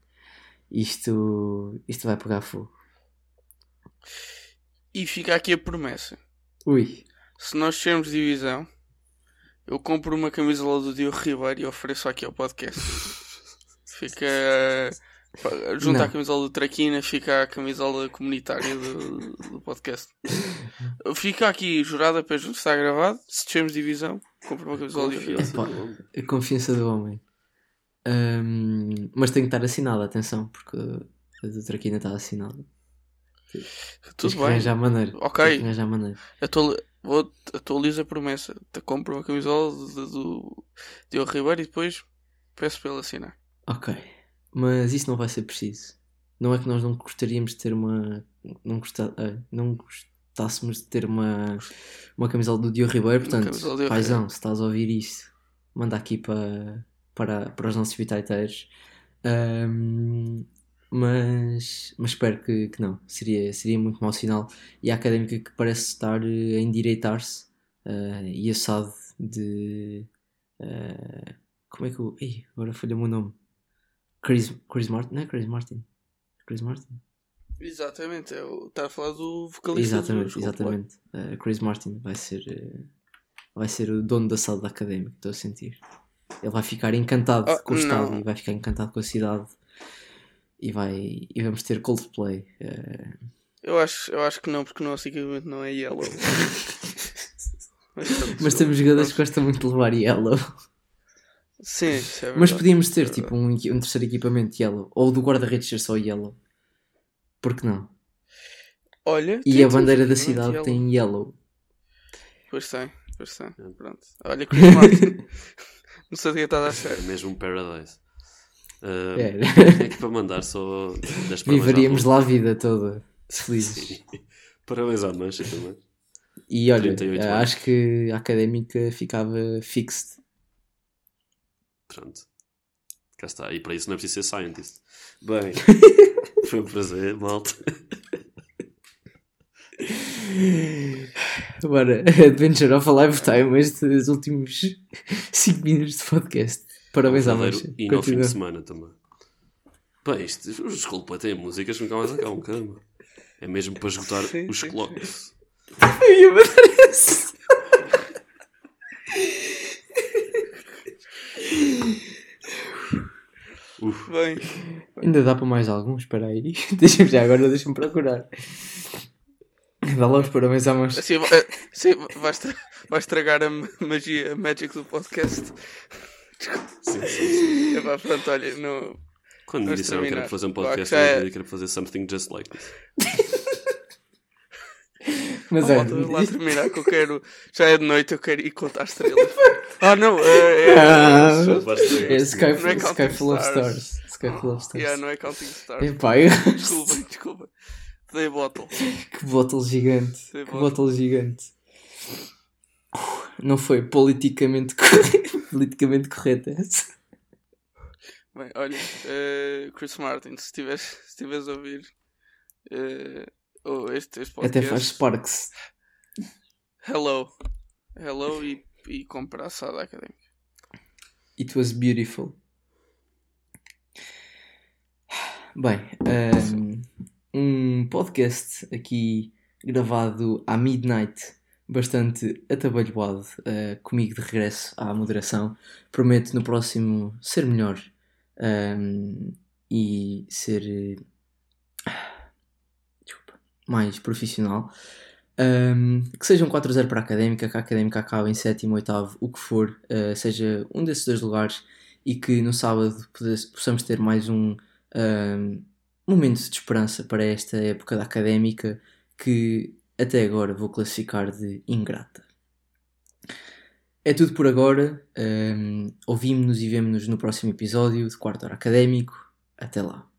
Speaker 2: Isto, isto vai pegar fogo.
Speaker 3: E fica aqui a promessa.
Speaker 2: Ui.
Speaker 3: Se nós tivermos divisão, eu compro uma camisola do Diogo Ribeiro e ofereço aqui ao podcast. Fica. Junto à camisola do Traquina, fica a camisola comunitária do, do podcast. Fica aqui jurada para junto, está gravado. Se tivermos divisão, compro uma camisola de
Speaker 2: A confiança do homem. Um, mas tem que estar assinada, atenção, porque a do Traquina está assinada.
Speaker 3: Tudo bem.
Speaker 2: Já maneira.
Speaker 3: Ok.
Speaker 2: Já maneira.
Speaker 3: Atual... Vou atualizo a promessa. Te compro uma camisola do, do Diogo Ribeiro e depois peço para ele assinar.
Speaker 2: Ok. Mas isso não vai ser preciso. Não é que nós não gostaríamos de ter uma. Não, gostar, uh, não gostássemos de ter uma, uma camisola do Diogo Ribeiro. Portanto, paizão, se estás a ouvir isto, manda aqui para, para, para os nossos bitaiteiros. Um, mas, mas espero que, que não. Seria, seria muito mau sinal. E a académica que parece estar a endireitar-se uh, e assado de. Uh, como é que eu. Ih, agora falha o meu nome. Chris, Chris Martin? Não é Chris Martin? Chris Martin?
Speaker 3: Exatamente, é o, está a falar do vocalista.
Speaker 2: Exatamente, exatamente. Uh, Chris Martin vai ser, uh, vai ser o dono da sala da académica, estou a sentir. Ele vai ficar encantado oh, com o estado e vai ficar encantado com a cidade e, vai, e vamos ter Coldplay. Uh...
Speaker 3: Eu, acho, eu acho que não, porque o nosso equipamento não é yellow.
Speaker 2: mas, mas temos jogadores que gostam muito de levar yellow.
Speaker 3: Sim, é
Speaker 2: Mas podíamos ter é tipo um, um terceiro equipamento yellow. Ou do guarda-redes ser só yellow. Por que não?
Speaker 3: Olha.
Speaker 2: E a bandeira da cidade yellow. tem yellow.
Speaker 3: Pois tem, pois tem. Pronto. Olha, Martin. não sei o que estás a achar.
Speaker 4: É mesmo um Paradise. Uh,
Speaker 2: é.
Speaker 4: é que para mandar só
Speaker 2: das Viveríamos lá a vida toda felizes.
Speaker 4: Parabéns à Mancha também.
Speaker 2: E olha, acho que a académica ficava fixed.
Speaker 4: Pronto. Cá está. E para isso não é preciso ser scientist. Bem, foi um prazer, malta.
Speaker 2: Agora, Adventure of a Lifetime, estes últimos 5 minutos de podcast. Parabéns à Mancha.
Speaker 4: E no fim de semana também. Bem, isto, os Coldplay têm músicas que nunca mais acabam, caramba. É mesmo para esgotar sim, os clocks.
Speaker 2: Eu ia matar esse.
Speaker 3: Uf. Bem.
Speaker 2: Ainda dá para mais alguns, espera aí. deixa já agora deixa-me procurar. Dá lá os parabéns à mancha.
Speaker 3: Sim, eh, sim vai, estragar a magia, a magic do podcast.
Speaker 4: Sim, sim, sim.
Speaker 3: Epá, pronto, olha, no...
Speaker 4: Quando me disseram que era para fazer um podcast, eu é... que era fazer something just like this.
Speaker 2: Mas é.
Speaker 3: Vamos lá terminar que eu quero. Já é de noite, eu quero ir contar estrelas. ah, não! É, é,
Speaker 2: ah, é Sky, não é Sky Full of Stars. Sky Full of Stars.
Speaker 3: Yeah, não é Counting Stars.
Speaker 2: Epá, eu...
Speaker 3: Desculpa, desculpa. Dei bottle.
Speaker 2: Que bottle gigante. Dei que bottle. bottle gigante. Não foi politicamente, politicamente correto essa.
Speaker 3: Bem, olha, uh, Chris Martin, se estiveres se a ouvir uh, oh, este, este podcast.
Speaker 2: Até faz Sparks.
Speaker 3: Hello. Hello e, e compra a Sada Académica.
Speaker 2: It was beautiful. Bem, um, um podcast aqui gravado à midnight, bastante atabalhoado, uh, comigo de regresso à moderação. Prometo no próximo ser melhor um, e ser mais profissional. Um, que seja um 4-0 para a Académica, que a Académica acabe em sétimo, oitavo, o que for, uh, seja um desses dois lugares e que no sábado possamos ter mais um, um momento de esperança para esta época da Académica que até agora vou classificar de ingrata. É tudo por agora. Um, Ouvimos-nos e vemo-nos no próximo episódio de Quarto Hora Académico. Até lá.